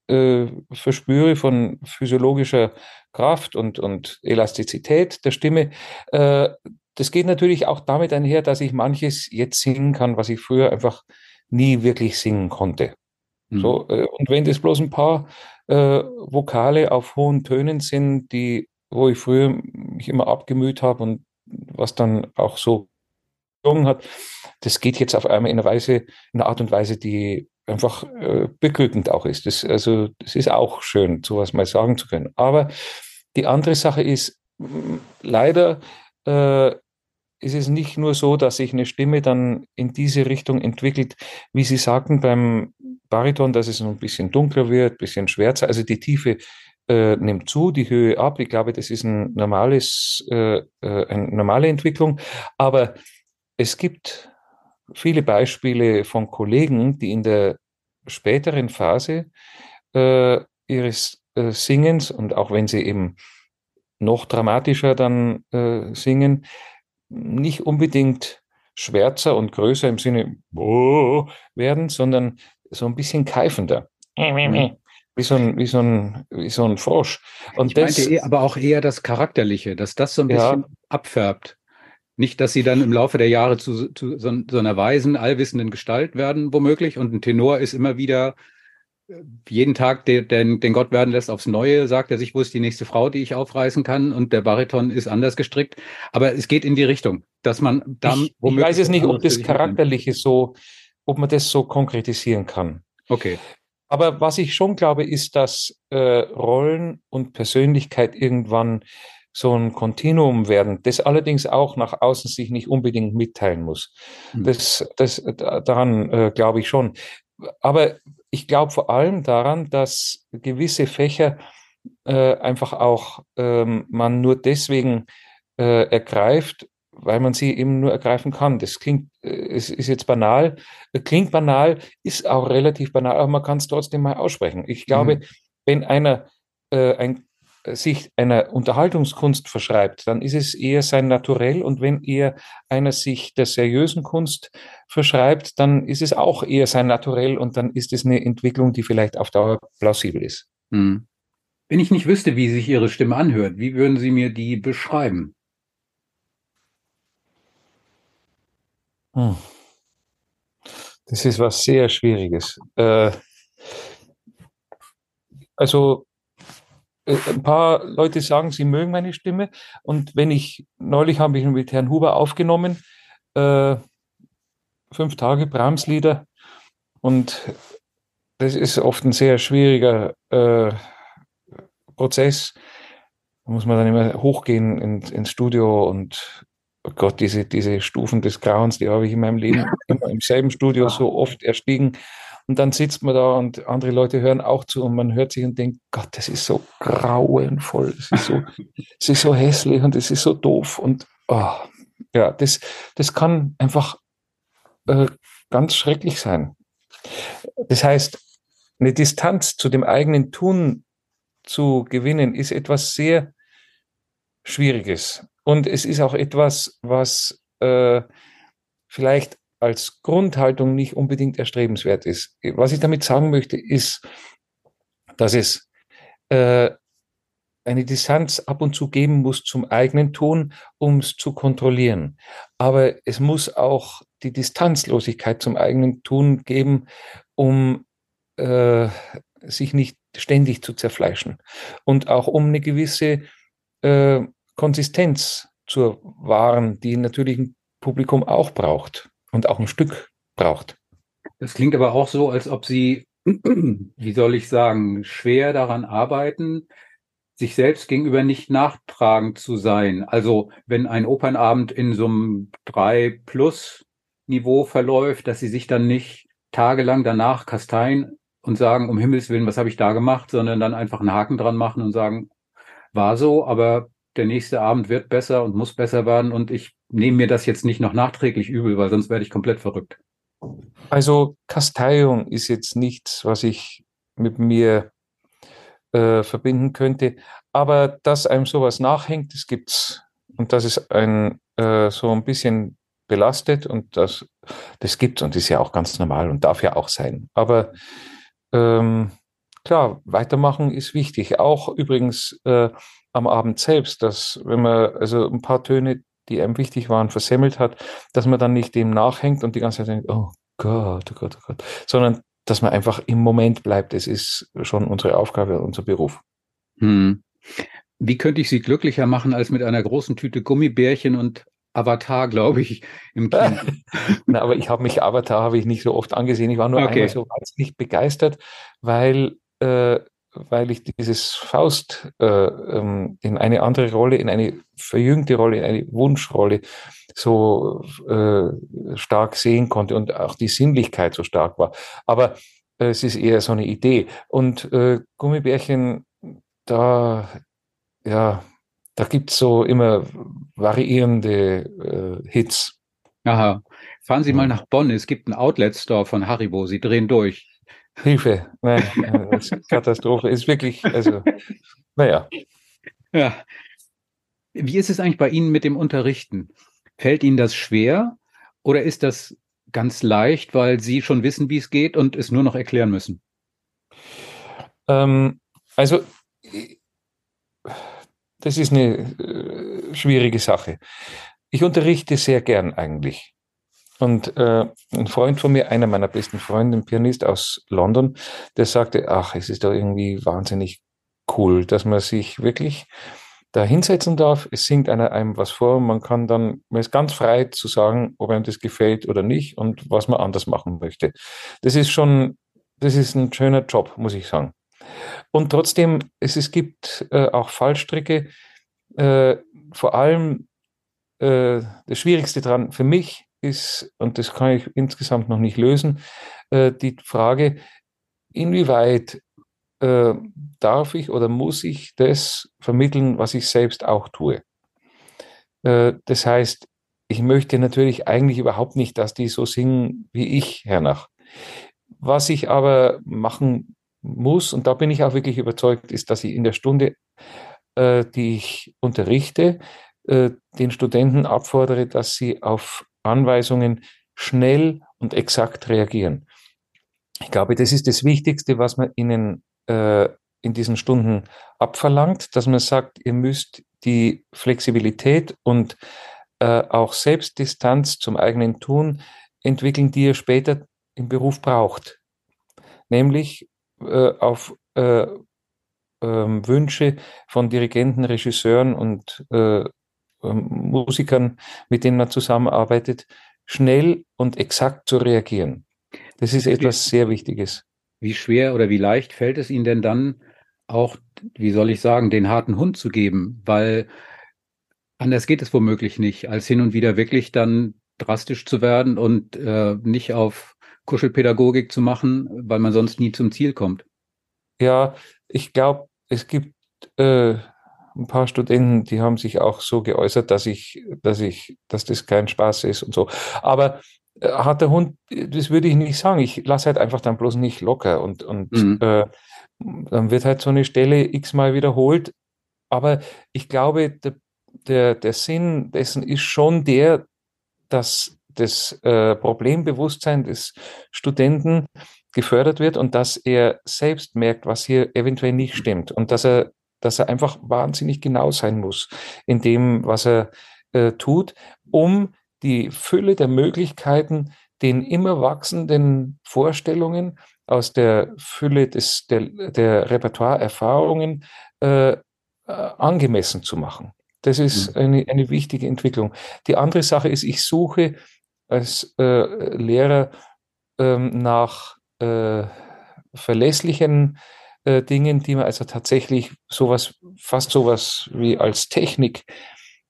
äh, verspüre von physiologischer Kraft und, und Elastizität der Stimme. Äh, das geht natürlich auch damit einher, dass ich manches jetzt singen kann, was ich früher einfach nie wirklich singen konnte. Mhm. So, äh, und wenn das bloß ein paar äh, Vokale auf hohen Tönen sind, die, wo ich früher mich immer abgemüht habe und was dann auch so hat, das geht jetzt auf einmal in einer Weise, in einer Art und Weise, die einfach äh, beglückend auch ist. Das, also, das ist auch schön, sowas mal sagen zu können. Aber die andere Sache ist, leider äh, ist es nicht nur so, dass sich eine Stimme dann in diese Richtung entwickelt, wie Sie sagten beim Bariton, dass es ein bisschen dunkler wird, ein bisschen schwärzer. Also die Tiefe äh, nimmt zu, die Höhe ab. Ich glaube, das ist ein normales, äh, äh, eine normale Entwicklung. Aber es gibt viele Beispiele von Kollegen, die in der späteren Phase äh, ihres äh, Singens und auch wenn sie eben noch dramatischer dann äh, singen, nicht unbedingt schwärzer und größer im Sinne oh, werden, sondern so ein bisschen keifender. Mhm. Wie so ein, wie so ein, wie so ein Frosch. Und ich das, meinte eh, aber auch eher das Charakterliche, dass das so ein bisschen ja, abfärbt. Nicht, dass sie dann im Laufe der Jahre zu, zu so, so einer weisen, allwissenden Gestalt werden, womöglich. Und ein Tenor ist immer wieder jeden Tag den, den, den Gott werden lässt aufs Neue, sagt er sich, wo ist die nächste Frau, die ich aufreißen kann und der Bariton ist anders gestrickt. Aber es geht in die Richtung, dass man dann ich, ich weiß es nicht, ob das Charakterliche so, ob man das so konkretisieren kann. Okay. Aber was ich schon glaube, ist, dass äh, Rollen und Persönlichkeit irgendwann so ein Kontinuum werden, das allerdings auch nach außen sich nicht unbedingt mitteilen muss. Hm. Das, das, daran äh, glaube ich schon. Aber ich glaube vor allem daran, dass gewisse Fächer äh, einfach auch ähm, man nur deswegen äh, ergreift, weil man sie eben nur ergreifen kann. Das klingt, äh, es ist jetzt banal, klingt banal, ist auch relativ banal, aber man kann es trotzdem mal aussprechen. Ich glaube, mhm. wenn einer äh, ein sich einer Unterhaltungskunst verschreibt, dann ist es eher sein Naturell und wenn eher einer sich der seriösen Kunst verschreibt, dann ist es auch eher sein Naturell und dann ist es eine Entwicklung, die vielleicht auf Dauer plausibel ist. Hm. Wenn ich nicht wüsste, wie sich Ihre Stimme anhört, wie würden Sie mir die beschreiben? Hm. Das ist was sehr Schwieriges. Äh, also äh, ein paar Leute sagen, sie mögen meine Stimme. Und wenn ich, neulich habe ich mit Herrn Huber aufgenommen, äh, fünf Tage Brahms-Lieder. Und das ist oft ein sehr schwieriger äh, Prozess. Da muss man dann immer hochgehen in, ins Studio und oh Gott, diese, diese Stufen des Grauens, die habe ich in meinem Leben immer im selben Studio so oft erstiegen. Und dann sitzt man da und andere Leute hören auch zu und man hört sich und denkt, Gott, das ist so grauenvoll, es ist so, es ist so hässlich und es ist so doof. Und oh, ja, das, das kann einfach äh, ganz schrecklich sein. Das heißt, eine Distanz zu dem eigenen Tun zu gewinnen, ist etwas sehr Schwieriges. Und es ist auch etwas, was äh, vielleicht als Grundhaltung nicht unbedingt erstrebenswert ist. Was ich damit sagen möchte, ist, dass es äh, eine Distanz ab und zu geben muss zum eigenen Tun, um es zu kontrollieren. Aber es muss auch die Distanzlosigkeit zum eigenen Tun geben, um äh, sich nicht ständig zu zerfleischen und auch um eine gewisse äh, Konsistenz zu wahren, die natürlich ein Publikum auch braucht und auch ein Stück braucht. Das klingt aber auch so, als ob Sie, wie soll ich sagen, schwer daran arbeiten, sich selbst gegenüber nicht nachtragend zu sein. Also wenn ein Opernabend in so einem 3 plus Niveau verläuft, dass Sie sich dann nicht tagelang danach kasteien und sagen, um Himmels Willen, was habe ich da gemacht, sondern dann einfach einen Haken dran machen und sagen, war so, aber der nächste Abend wird besser und muss besser werden und ich nehme mir das jetzt nicht noch nachträglich übel, weil sonst werde ich komplett verrückt. Also Kasteiung ist jetzt nichts, was ich mit mir äh, verbinden könnte, aber dass einem sowas nachhängt, das gibt's und das ist ein äh, so ein bisschen belastet und das das gibt's und ist ja auch ganz normal und darf ja auch sein. Aber ähm, klar, weitermachen ist wichtig. Auch übrigens äh, am Abend selbst, dass wenn man also ein paar Töne, die einem wichtig waren, versemmelt hat, dass man dann nicht dem nachhängt und die ganze Zeit denkt, oh Gott, oh Gott, oh Gott, sondern dass man einfach im Moment bleibt. Es ist schon unsere Aufgabe, unser Beruf. Hm. Wie könnte ich Sie glücklicher machen als mit einer großen Tüte Gummibärchen und Avatar, glaube ich, im Kino. Na, aber ich habe mich Avatar habe ich nicht so oft angesehen. Ich war nur okay. einmal so wahnsinnig begeistert, weil äh, weil ich dieses Faust äh, ähm, in eine andere Rolle, in eine verjüngte Rolle, in eine Wunschrolle so äh, stark sehen konnte und auch die Sinnlichkeit so stark war. Aber äh, es ist eher so eine Idee. Und äh, Gummibärchen, da, ja, da gibt's so immer variierende äh, Hits. Aha. Fahren Sie mal nach Bonn. Es gibt einen Outlet-Store von Haribo. Sie drehen durch. Hilfe, nein, ist Katastrophe. Ist wirklich, also, naja. Ja. Wie ist es eigentlich bei Ihnen mit dem Unterrichten? Fällt Ihnen das schwer oder ist das ganz leicht, weil Sie schon wissen, wie es geht und es nur noch erklären müssen? Ähm, also, das ist eine äh, schwierige Sache. Ich unterrichte sehr gern eigentlich. Und äh, ein Freund von mir, einer meiner besten Freunde, ein Pianist aus London, der sagte, ach, es ist doch irgendwie wahnsinnig cool, dass man sich wirklich da hinsetzen darf. Es singt einer einem was vor. Man kann dann, man ist ganz frei zu sagen, ob einem das gefällt oder nicht und was man anders machen möchte. Das ist schon, das ist ein schöner Job, muss ich sagen. Und trotzdem, es, es gibt äh, auch Fallstricke. Äh, vor allem äh, das Schwierigste dran für mich ist, und das kann ich insgesamt noch nicht lösen, äh, die Frage, inwieweit äh, darf ich oder muss ich das vermitteln, was ich selbst auch tue. Äh, das heißt, ich möchte natürlich eigentlich überhaupt nicht, dass die so singen wie ich, hernach. Was ich aber machen muss, und da bin ich auch wirklich überzeugt, ist, dass ich in der Stunde, die ich unterrichte, den Studenten abfordere, dass sie auf Anweisungen schnell und exakt reagieren. Ich glaube, das ist das Wichtigste, was man ihnen äh, in diesen Stunden abverlangt, dass man sagt, ihr müsst die Flexibilität und äh, auch Selbstdistanz zum eigenen Tun entwickeln, die ihr später im Beruf braucht. Nämlich äh, auf äh, ähm, Wünsche von Dirigenten, Regisseuren und äh, Musikern, mit denen man zusammenarbeitet, schnell und exakt zu reagieren. Das ist etwas sehr Wichtiges. Wie schwer oder wie leicht fällt es Ihnen denn dann auch, wie soll ich sagen, den harten Hund zu geben? Weil anders geht es womöglich nicht, als hin und wieder wirklich dann drastisch zu werden und äh, nicht auf Kuschelpädagogik zu machen, weil man sonst nie zum Ziel kommt. Ja, ich glaube, es gibt äh, ein paar Studenten, die haben sich auch so geäußert, dass ich, dass ich, dass das kein Spaß ist und so. Aber äh, hat der Hund, das würde ich nicht sagen. Ich lasse halt einfach dann bloß nicht locker und, und mhm. äh, dann wird halt so eine Stelle x-mal wiederholt. Aber ich glaube, der, der, der Sinn dessen ist schon der, dass das äh, Problembewusstsein des Studenten gefördert wird und dass er selbst merkt, was hier eventuell nicht stimmt und dass er, dass er einfach wahnsinnig genau sein muss in dem, was er äh, tut, um die Fülle der Möglichkeiten, den immer wachsenden Vorstellungen aus der Fülle des, der, der Repertoireerfahrungen äh, äh, angemessen zu machen. Das ist mhm. eine, eine wichtige Entwicklung. Die andere Sache ist, ich suche als äh, Lehrer ähm, nach äh, verlässlichen äh, Dingen, die man also tatsächlich sowas, fast sowas wie als Technik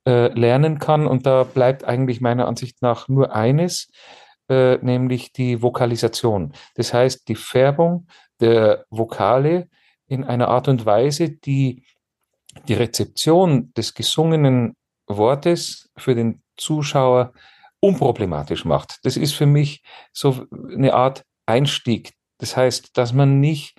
äh, lernen kann. Und da bleibt eigentlich meiner Ansicht nach nur eines, äh, nämlich die Vokalisation. Das heißt, die Färbung der Vokale in einer Art und Weise, die die Rezeption des gesungenen Wortes für den Zuschauer unproblematisch macht. Das ist für mich so eine Art Einstieg. Das heißt, dass man nicht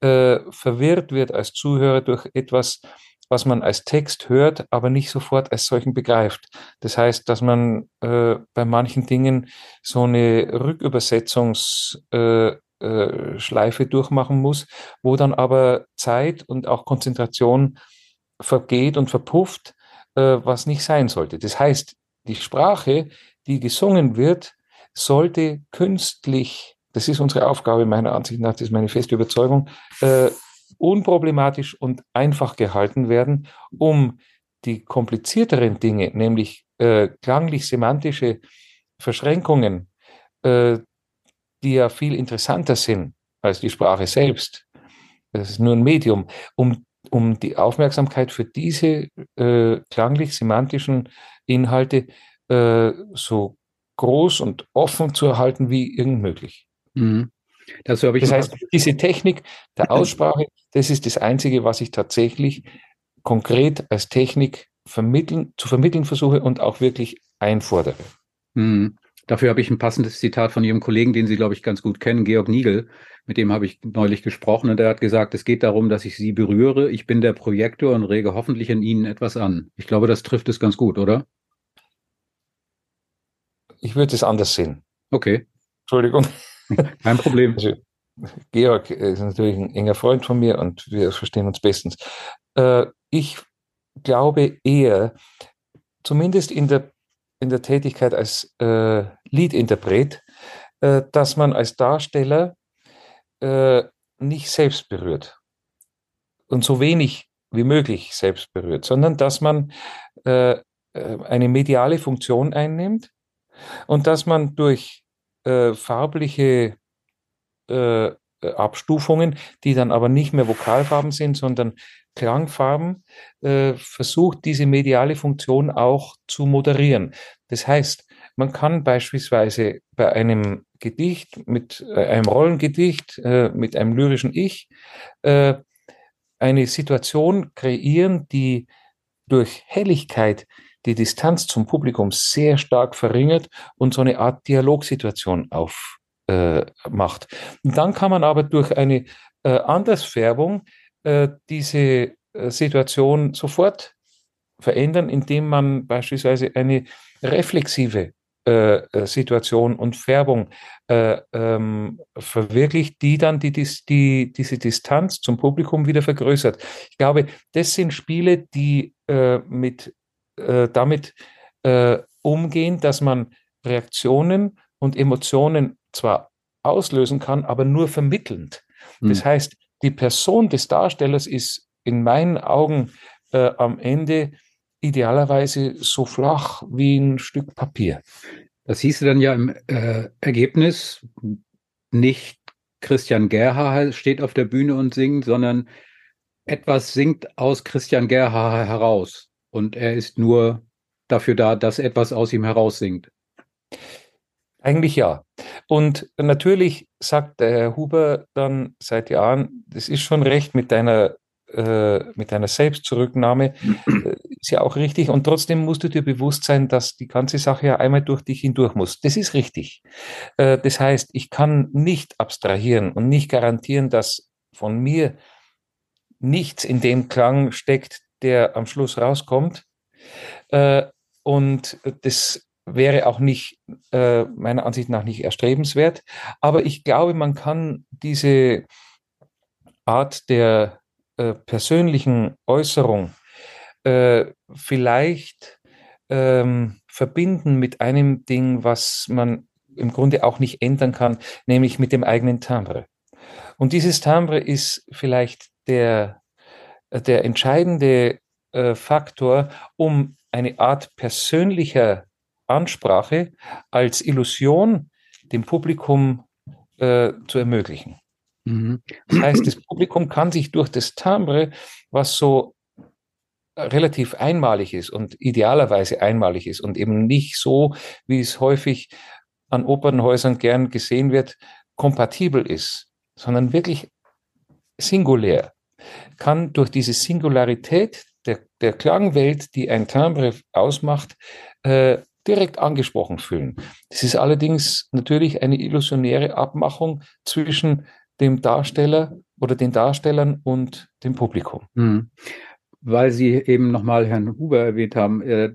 äh, verwirrt wird als Zuhörer durch etwas, was man als Text hört, aber nicht sofort als solchen begreift. Das heißt, dass man äh, bei manchen Dingen so eine Rückübersetzungsschleife äh, äh, durchmachen muss, wo dann aber Zeit und auch Konzentration vergeht und verpufft, äh, was nicht sein sollte. Das heißt, die Sprache, die gesungen wird, sollte künstlich, das ist unsere Aufgabe meiner Ansicht nach, das ist meine feste Überzeugung, äh, unproblematisch und einfach gehalten werden, um die komplizierteren Dinge, nämlich äh, klanglich-semantische Verschränkungen, äh, die ja viel interessanter sind als die Sprache selbst, das ist nur ein Medium, um um die Aufmerksamkeit für diese äh, klanglich-semantischen Inhalte äh, so groß und offen zu erhalten wie irgend möglich. Mhm. Das, das heißt, diese Technik der Aussprache, das ist das Einzige, was ich tatsächlich konkret als Technik vermitteln, zu vermitteln versuche und auch wirklich einfordere. Mhm. Dafür habe ich ein passendes Zitat von Ihrem Kollegen, den Sie, glaube ich, ganz gut kennen, Georg Niegel. Mit dem habe ich neulich gesprochen und er hat gesagt, es geht darum, dass ich Sie berühre. Ich bin der Projektor und rege hoffentlich in Ihnen etwas an. Ich glaube, das trifft es ganz gut, oder? Ich würde es anders sehen. Okay. Entschuldigung. Kein Problem. Also, Georg ist natürlich ein enger Freund von mir und wir verstehen uns bestens. Äh, ich glaube eher, zumindest in der in der Tätigkeit als äh, Liedinterpret, äh, dass man als Darsteller äh, nicht selbst berührt und so wenig wie möglich selbst berührt, sondern dass man äh, äh, eine mediale Funktion einnimmt und dass man durch äh, farbliche Abstufungen, die dann aber nicht mehr Vokalfarben sind, sondern Klangfarben äh, versucht, diese mediale Funktion auch zu moderieren. Das heißt, man kann beispielsweise bei einem Gedicht, mit äh, einem Rollengedicht, äh, mit einem lyrischen Ich, äh, eine Situation kreieren, die durch Helligkeit die Distanz zum Publikum sehr stark verringert und so eine Art Dialogsituation aufmacht. Äh, dann kann man aber durch eine äh, Andersfärbung äh, diese äh, Situation sofort verändern, indem man beispielsweise eine reflexive äh, äh Situation und Färbung äh, ähm, verwirklicht, die dann die, die, diese Distanz zum Publikum wieder vergrößert. Ich glaube, das sind Spiele, die äh, mit, äh, damit umgehen, dass man Reaktionen und Emotionen zwar auslösen kann, aber nur vermittelnd. Mhm. Das heißt, die Person des Darstellers ist in meinen Augen äh, am Ende idealerweise so flach wie ein Stück Papier. Das hieße dann ja im äh, Ergebnis nicht Christian Gerha steht auf der Bühne und singt, sondern etwas singt aus Christian Gerha heraus und er ist nur dafür da, dass etwas aus ihm heraussingt. Eigentlich ja. Und natürlich sagt der Herr Huber dann seit Jahren, das ist schon recht mit deiner äh, mit einer Selbstzurücknahme äh, ist ja auch richtig. Und trotzdem musst du dir bewusst sein, dass die ganze Sache ja einmal durch dich hindurch muss. Das ist richtig. Äh, das heißt, ich kann nicht abstrahieren und nicht garantieren, dass von mir nichts in dem Klang steckt, der am Schluss rauskommt. Und das wäre auch nicht, meiner Ansicht nach, nicht erstrebenswert. Aber ich glaube, man kann diese Art der äh, persönlichen Äußerung äh, vielleicht ähm, verbinden mit einem Ding, was man im Grunde auch nicht ändern kann, nämlich mit dem eigenen Timbre. Und dieses Timbre ist vielleicht der, der entscheidende äh, Faktor, um eine Art persönlicher Ansprache als Illusion dem Publikum äh, zu ermöglichen. Mhm. Das heißt, das Publikum kann sich durch das Timbre, was so relativ einmalig ist und idealerweise einmalig ist und eben nicht so, wie es häufig an Opernhäusern gern gesehen wird, kompatibel ist, sondern wirklich singulär, kann durch diese Singularität der, der Klangwelt, die ein Timbre ausmacht, äh, direkt angesprochen fühlen. Das ist allerdings natürlich eine illusionäre Abmachung zwischen dem Darsteller oder den Darstellern und dem Publikum. Mhm. Weil Sie eben nochmal Herrn Huber erwähnt haben, äh,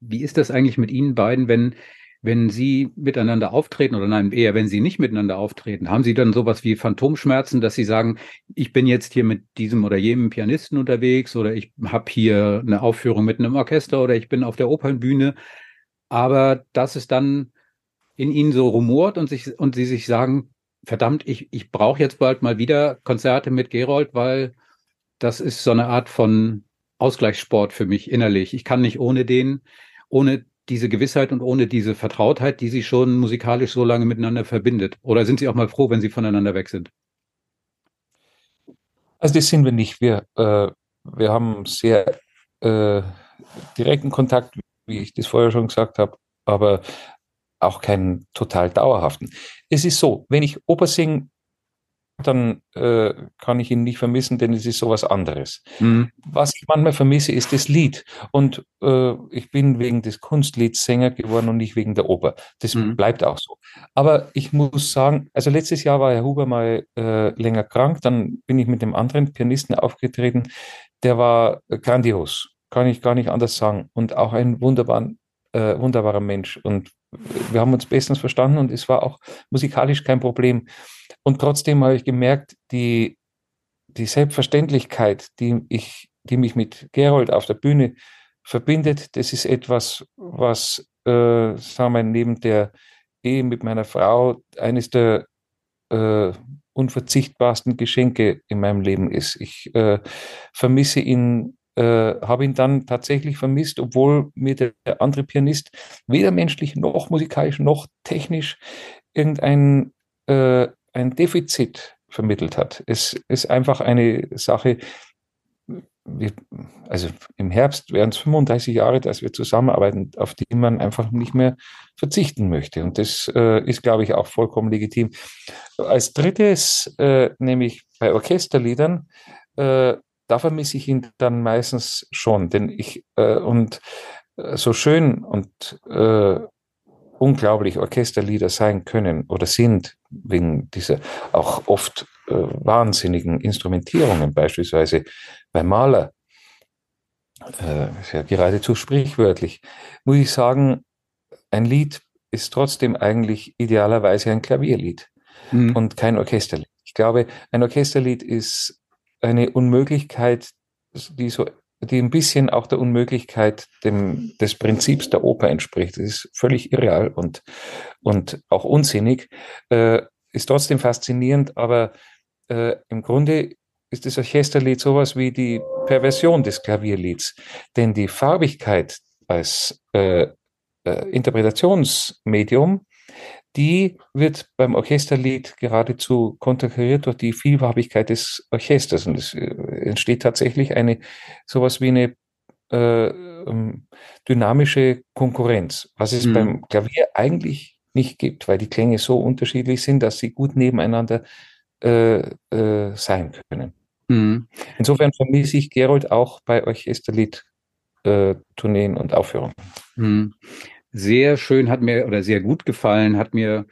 wie ist das eigentlich mit Ihnen beiden, wenn, wenn Sie miteinander auftreten oder nein, eher wenn Sie nicht miteinander auftreten? Haben Sie dann sowas wie Phantomschmerzen, dass Sie sagen, ich bin jetzt hier mit diesem oder jenem Pianisten unterwegs oder ich habe hier eine Aufführung mit einem Orchester oder ich bin auf der Opernbühne, aber dass es dann in Ihnen so rumort und, sich, und Sie sich sagen, verdammt, ich, ich brauche jetzt bald mal wieder Konzerte mit Gerold, weil das ist so eine Art von Ausgleichssport für mich innerlich. Ich kann nicht ohne den, ohne diese Gewissheit und ohne diese Vertrautheit, die sie schon musikalisch so lange miteinander verbindet. Oder sind Sie auch mal froh, wenn Sie voneinander weg sind? Also das sind wir nicht. Wir, äh, wir haben sehr äh, direkten Kontakt, wie ich das vorher schon gesagt habe, aber auch keinen total dauerhaften. Es ist so, wenn ich Oper singe, dann äh, kann ich ihn nicht vermissen, denn es ist sowas anderes. Mhm. Was ich manchmal vermisse, ist das Lied. Und äh, ich bin wegen des Kunstlieds Sänger geworden und nicht wegen der Oper. Das mhm. bleibt auch so. Aber ich muss sagen, also letztes Jahr war Herr Huber mal äh, länger krank, dann bin ich mit dem anderen Pianisten aufgetreten. Der war grandios, kann ich gar nicht anders sagen. Und auch ein wunderbar, äh, wunderbarer Mensch. Und wir haben uns bestens verstanden und es war auch musikalisch kein Problem. Und trotzdem habe ich gemerkt, die, die Selbstverständlichkeit, die, ich, die mich mit Gerold auf der Bühne verbindet, das ist etwas, was, äh, sagen wir, neben der Ehe mit meiner Frau eines der äh, unverzichtbarsten Geschenke in meinem Leben ist. Ich äh, vermisse ihn äh, habe ihn dann tatsächlich vermisst, obwohl mir der, der, andere Pianist weder menschlich noch musikalisch noch technisch irgendein äh, ein Defizit vermittelt hat. Es ist einfach eine Sache, wir, also im Herbst wären es 35 Jahre, dass wir zusammenarbeiten, auf die man einfach nicht mehr verzichten möchte. Und das äh, ist, glaube ich, auch vollkommen legitim. Als drittes, äh, nämlich bei Orchesterliedern, äh, da vermisse ich ihn dann meistens schon, denn ich äh, und äh, so schön und äh, unglaublich Orchesterlieder sein können oder sind, wegen dieser auch oft äh, wahnsinnigen Instrumentierungen, beispielsweise bei Mahler, äh, ist ja geradezu sprichwörtlich, muss ich sagen, ein Lied ist trotzdem eigentlich idealerweise ein Klavierlied mhm. und kein Orchesterlied. Ich glaube, ein Orchesterlied ist eine Unmöglichkeit, die so die ein bisschen auch der Unmöglichkeit dem, des Prinzips der Oper entspricht. Das ist völlig irreal und, und auch unsinnig, äh, ist trotzdem faszinierend, aber äh, im Grunde ist das Orchesterlied sowas wie die Perversion des Klavierlieds. Denn die Farbigkeit als äh, äh, Interpretationsmedium die wird beim Orchesterlied geradezu konterkariert durch die Vielfarbigkeit des Orchesters. Und es äh, entsteht tatsächlich eine, sowas wie eine äh, ähm, dynamische Konkurrenz, was es mhm. beim Klavier eigentlich nicht gibt, weil die Klänge so unterschiedlich sind, dass sie gut nebeneinander äh, äh, sein können. Mhm. Insofern vermisse ich Gerold auch bei Orchesterlied-Tourneen äh, und Aufführungen. Mhm. Sehr schön hat mir oder sehr gut gefallen hat mir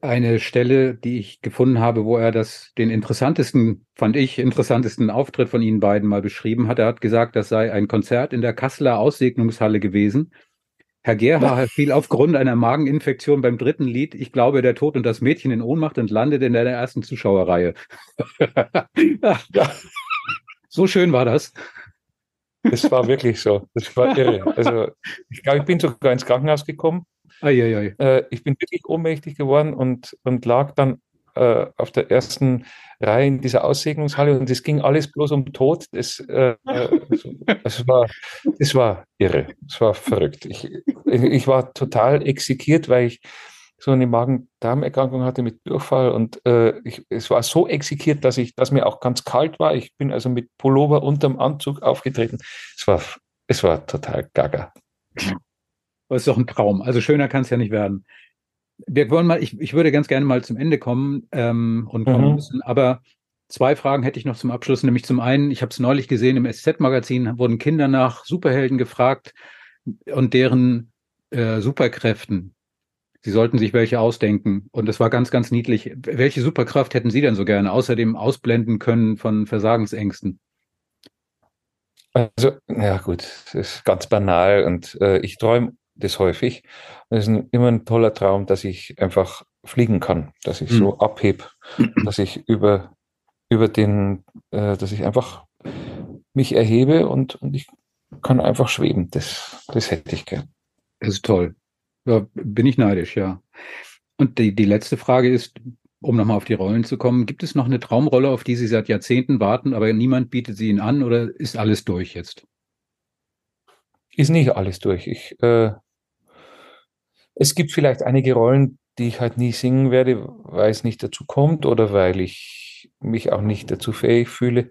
eine Stelle, die ich gefunden habe, wo er das den interessantesten, fand ich, interessantesten Auftritt von Ihnen beiden mal beschrieben hat. Er hat gesagt, das sei ein Konzert in der Kasseler Aussegnungshalle gewesen. Herr Gerhard fiel aufgrund einer Mageninfektion beim dritten Lied, ich glaube, der Tod und das Mädchen in Ohnmacht und landet in der ersten Zuschauerreihe. ja. So schön war das. Das war wirklich so. Das war irre. Also, ich glaube, ich bin sogar ins Krankenhaus gekommen Eieiei. Äh, ich bin wirklich ohnmächtig geworden und, und lag dann äh, auf der ersten Reihe in dieser Aussegnungshalle und es ging alles bloß um Tod. Das, äh, das, war, das war irre. Das war verrückt. Ich, ich war total exekiert, weil ich so eine Magen-Darm-Erkrankung hatte mit Durchfall und äh, ich, es war so exekiert, dass ich, dass mir auch ganz kalt war. Ich bin also mit Pullover unterm Anzug aufgetreten. Es war, es war total gaga. Aber ist doch ein Traum. Also schöner kann es ja nicht werden. Wir wollen mal, ich, ich würde ganz gerne mal zum Ende kommen ähm, und kommen mhm. müssen, aber zwei Fragen hätte ich noch zum Abschluss. Nämlich zum einen, ich habe es neulich gesehen im SZ-Magazin, wurden Kinder nach Superhelden gefragt und deren äh, Superkräften. Sie sollten sich welche ausdenken. Und das war ganz, ganz niedlich. Welche Superkraft hätten Sie denn so gerne, außerdem ausblenden können von Versagensängsten? Also, ja gut, das ist ganz banal und äh, ich träume das häufig. es ist ein, immer ein toller Traum, dass ich einfach fliegen kann, dass ich mhm. so abhebe, dass ich über, über den, äh, dass ich einfach mich erhebe und, und ich kann einfach schweben. Das, das hätte ich gern. Das ist toll. Ja, bin ich neidisch, ja. Und die, die letzte Frage ist, um nochmal auf die Rollen zu kommen, gibt es noch eine Traumrolle, auf die Sie seit Jahrzehnten warten, aber niemand bietet sie Ihnen an oder ist alles durch jetzt? Ist nicht alles durch. Ich, äh, es gibt vielleicht einige Rollen, die ich halt nie singen werde, weil es nicht dazu kommt oder weil ich mich auch nicht dazu fähig fühle.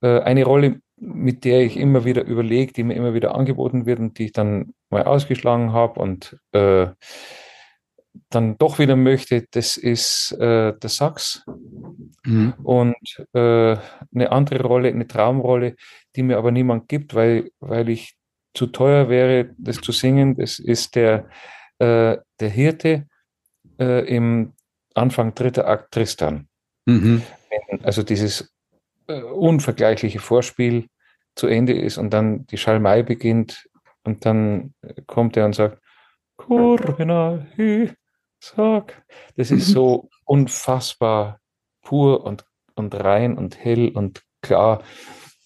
Äh, eine Rolle, mit der ich immer wieder überlege, die mir immer wieder angeboten wird und die ich dann mal ausgeschlagen habe und äh, dann doch wieder möchte, das ist äh, der Sax. Mhm. Und äh, eine andere Rolle, eine Traumrolle, die mir aber niemand gibt, weil, weil ich zu teuer wäre, das zu singen. Das ist der, äh, der Hirte äh, im Anfang dritter Akt Tristan. Mhm. Also dieses unvergleichliche Vorspiel zu Ende ist und dann die Schalmei beginnt und dann kommt er und sagt, Kurvina, sag. Das ist so unfassbar pur und, und rein und hell und klar.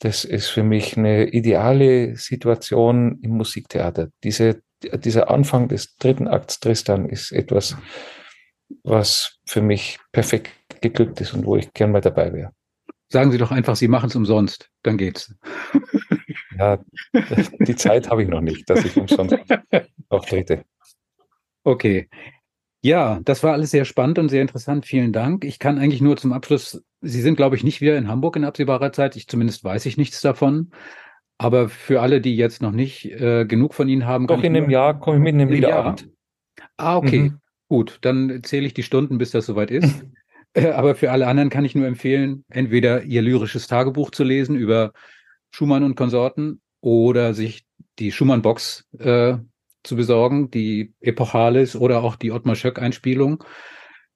Das ist für mich eine ideale Situation im Musiktheater. Diese, dieser Anfang des dritten Akts Tristan ist etwas, was für mich perfekt geglückt ist und wo ich gern mal dabei wäre. Sagen Sie doch einfach, Sie machen es umsonst, dann geht's. Ja, die Zeit habe ich noch nicht, dass ich umsonst auftrete. Okay. Ja, das war alles sehr spannend und sehr interessant. Vielen Dank. Ich kann eigentlich nur zum Abschluss, Sie sind, glaube ich, nicht wieder in Hamburg in absehbarer Zeit. Ich zumindest weiß ich nichts davon. Aber für alle, die jetzt noch nicht äh, genug von Ihnen haben, Doch in einem Jahr komme ich mit einem Liederabend. Ah, okay. Mhm. Gut, dann zähle ich die Stunden, bis das soweit ist. Äh, aber für alle anderen kann ich nur empfehlen, entweder Ihr lyrisches Tagebuch zu lesen über Schumann und Konsorten oder sich die Schumann-Box äh, zu besorgen, die Epochales oder auch die Ottmar Schöck-Einspielung.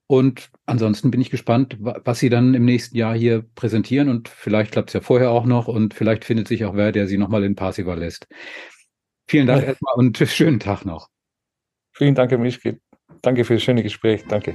Und ansonsten bin ich gespannt, was Sie dann im nächsten Jahr hier präsentieren. Und vielleicht klappt es ja vorher auch noch und vielleicht findet sich auch wer, der Sie nochmal in Parsiva lässt. Vielen Dank ja. erstmal und schönen Tag noch. Vielen Dank, Herr Mischke. Danke für das schöne Gespräch. Danke.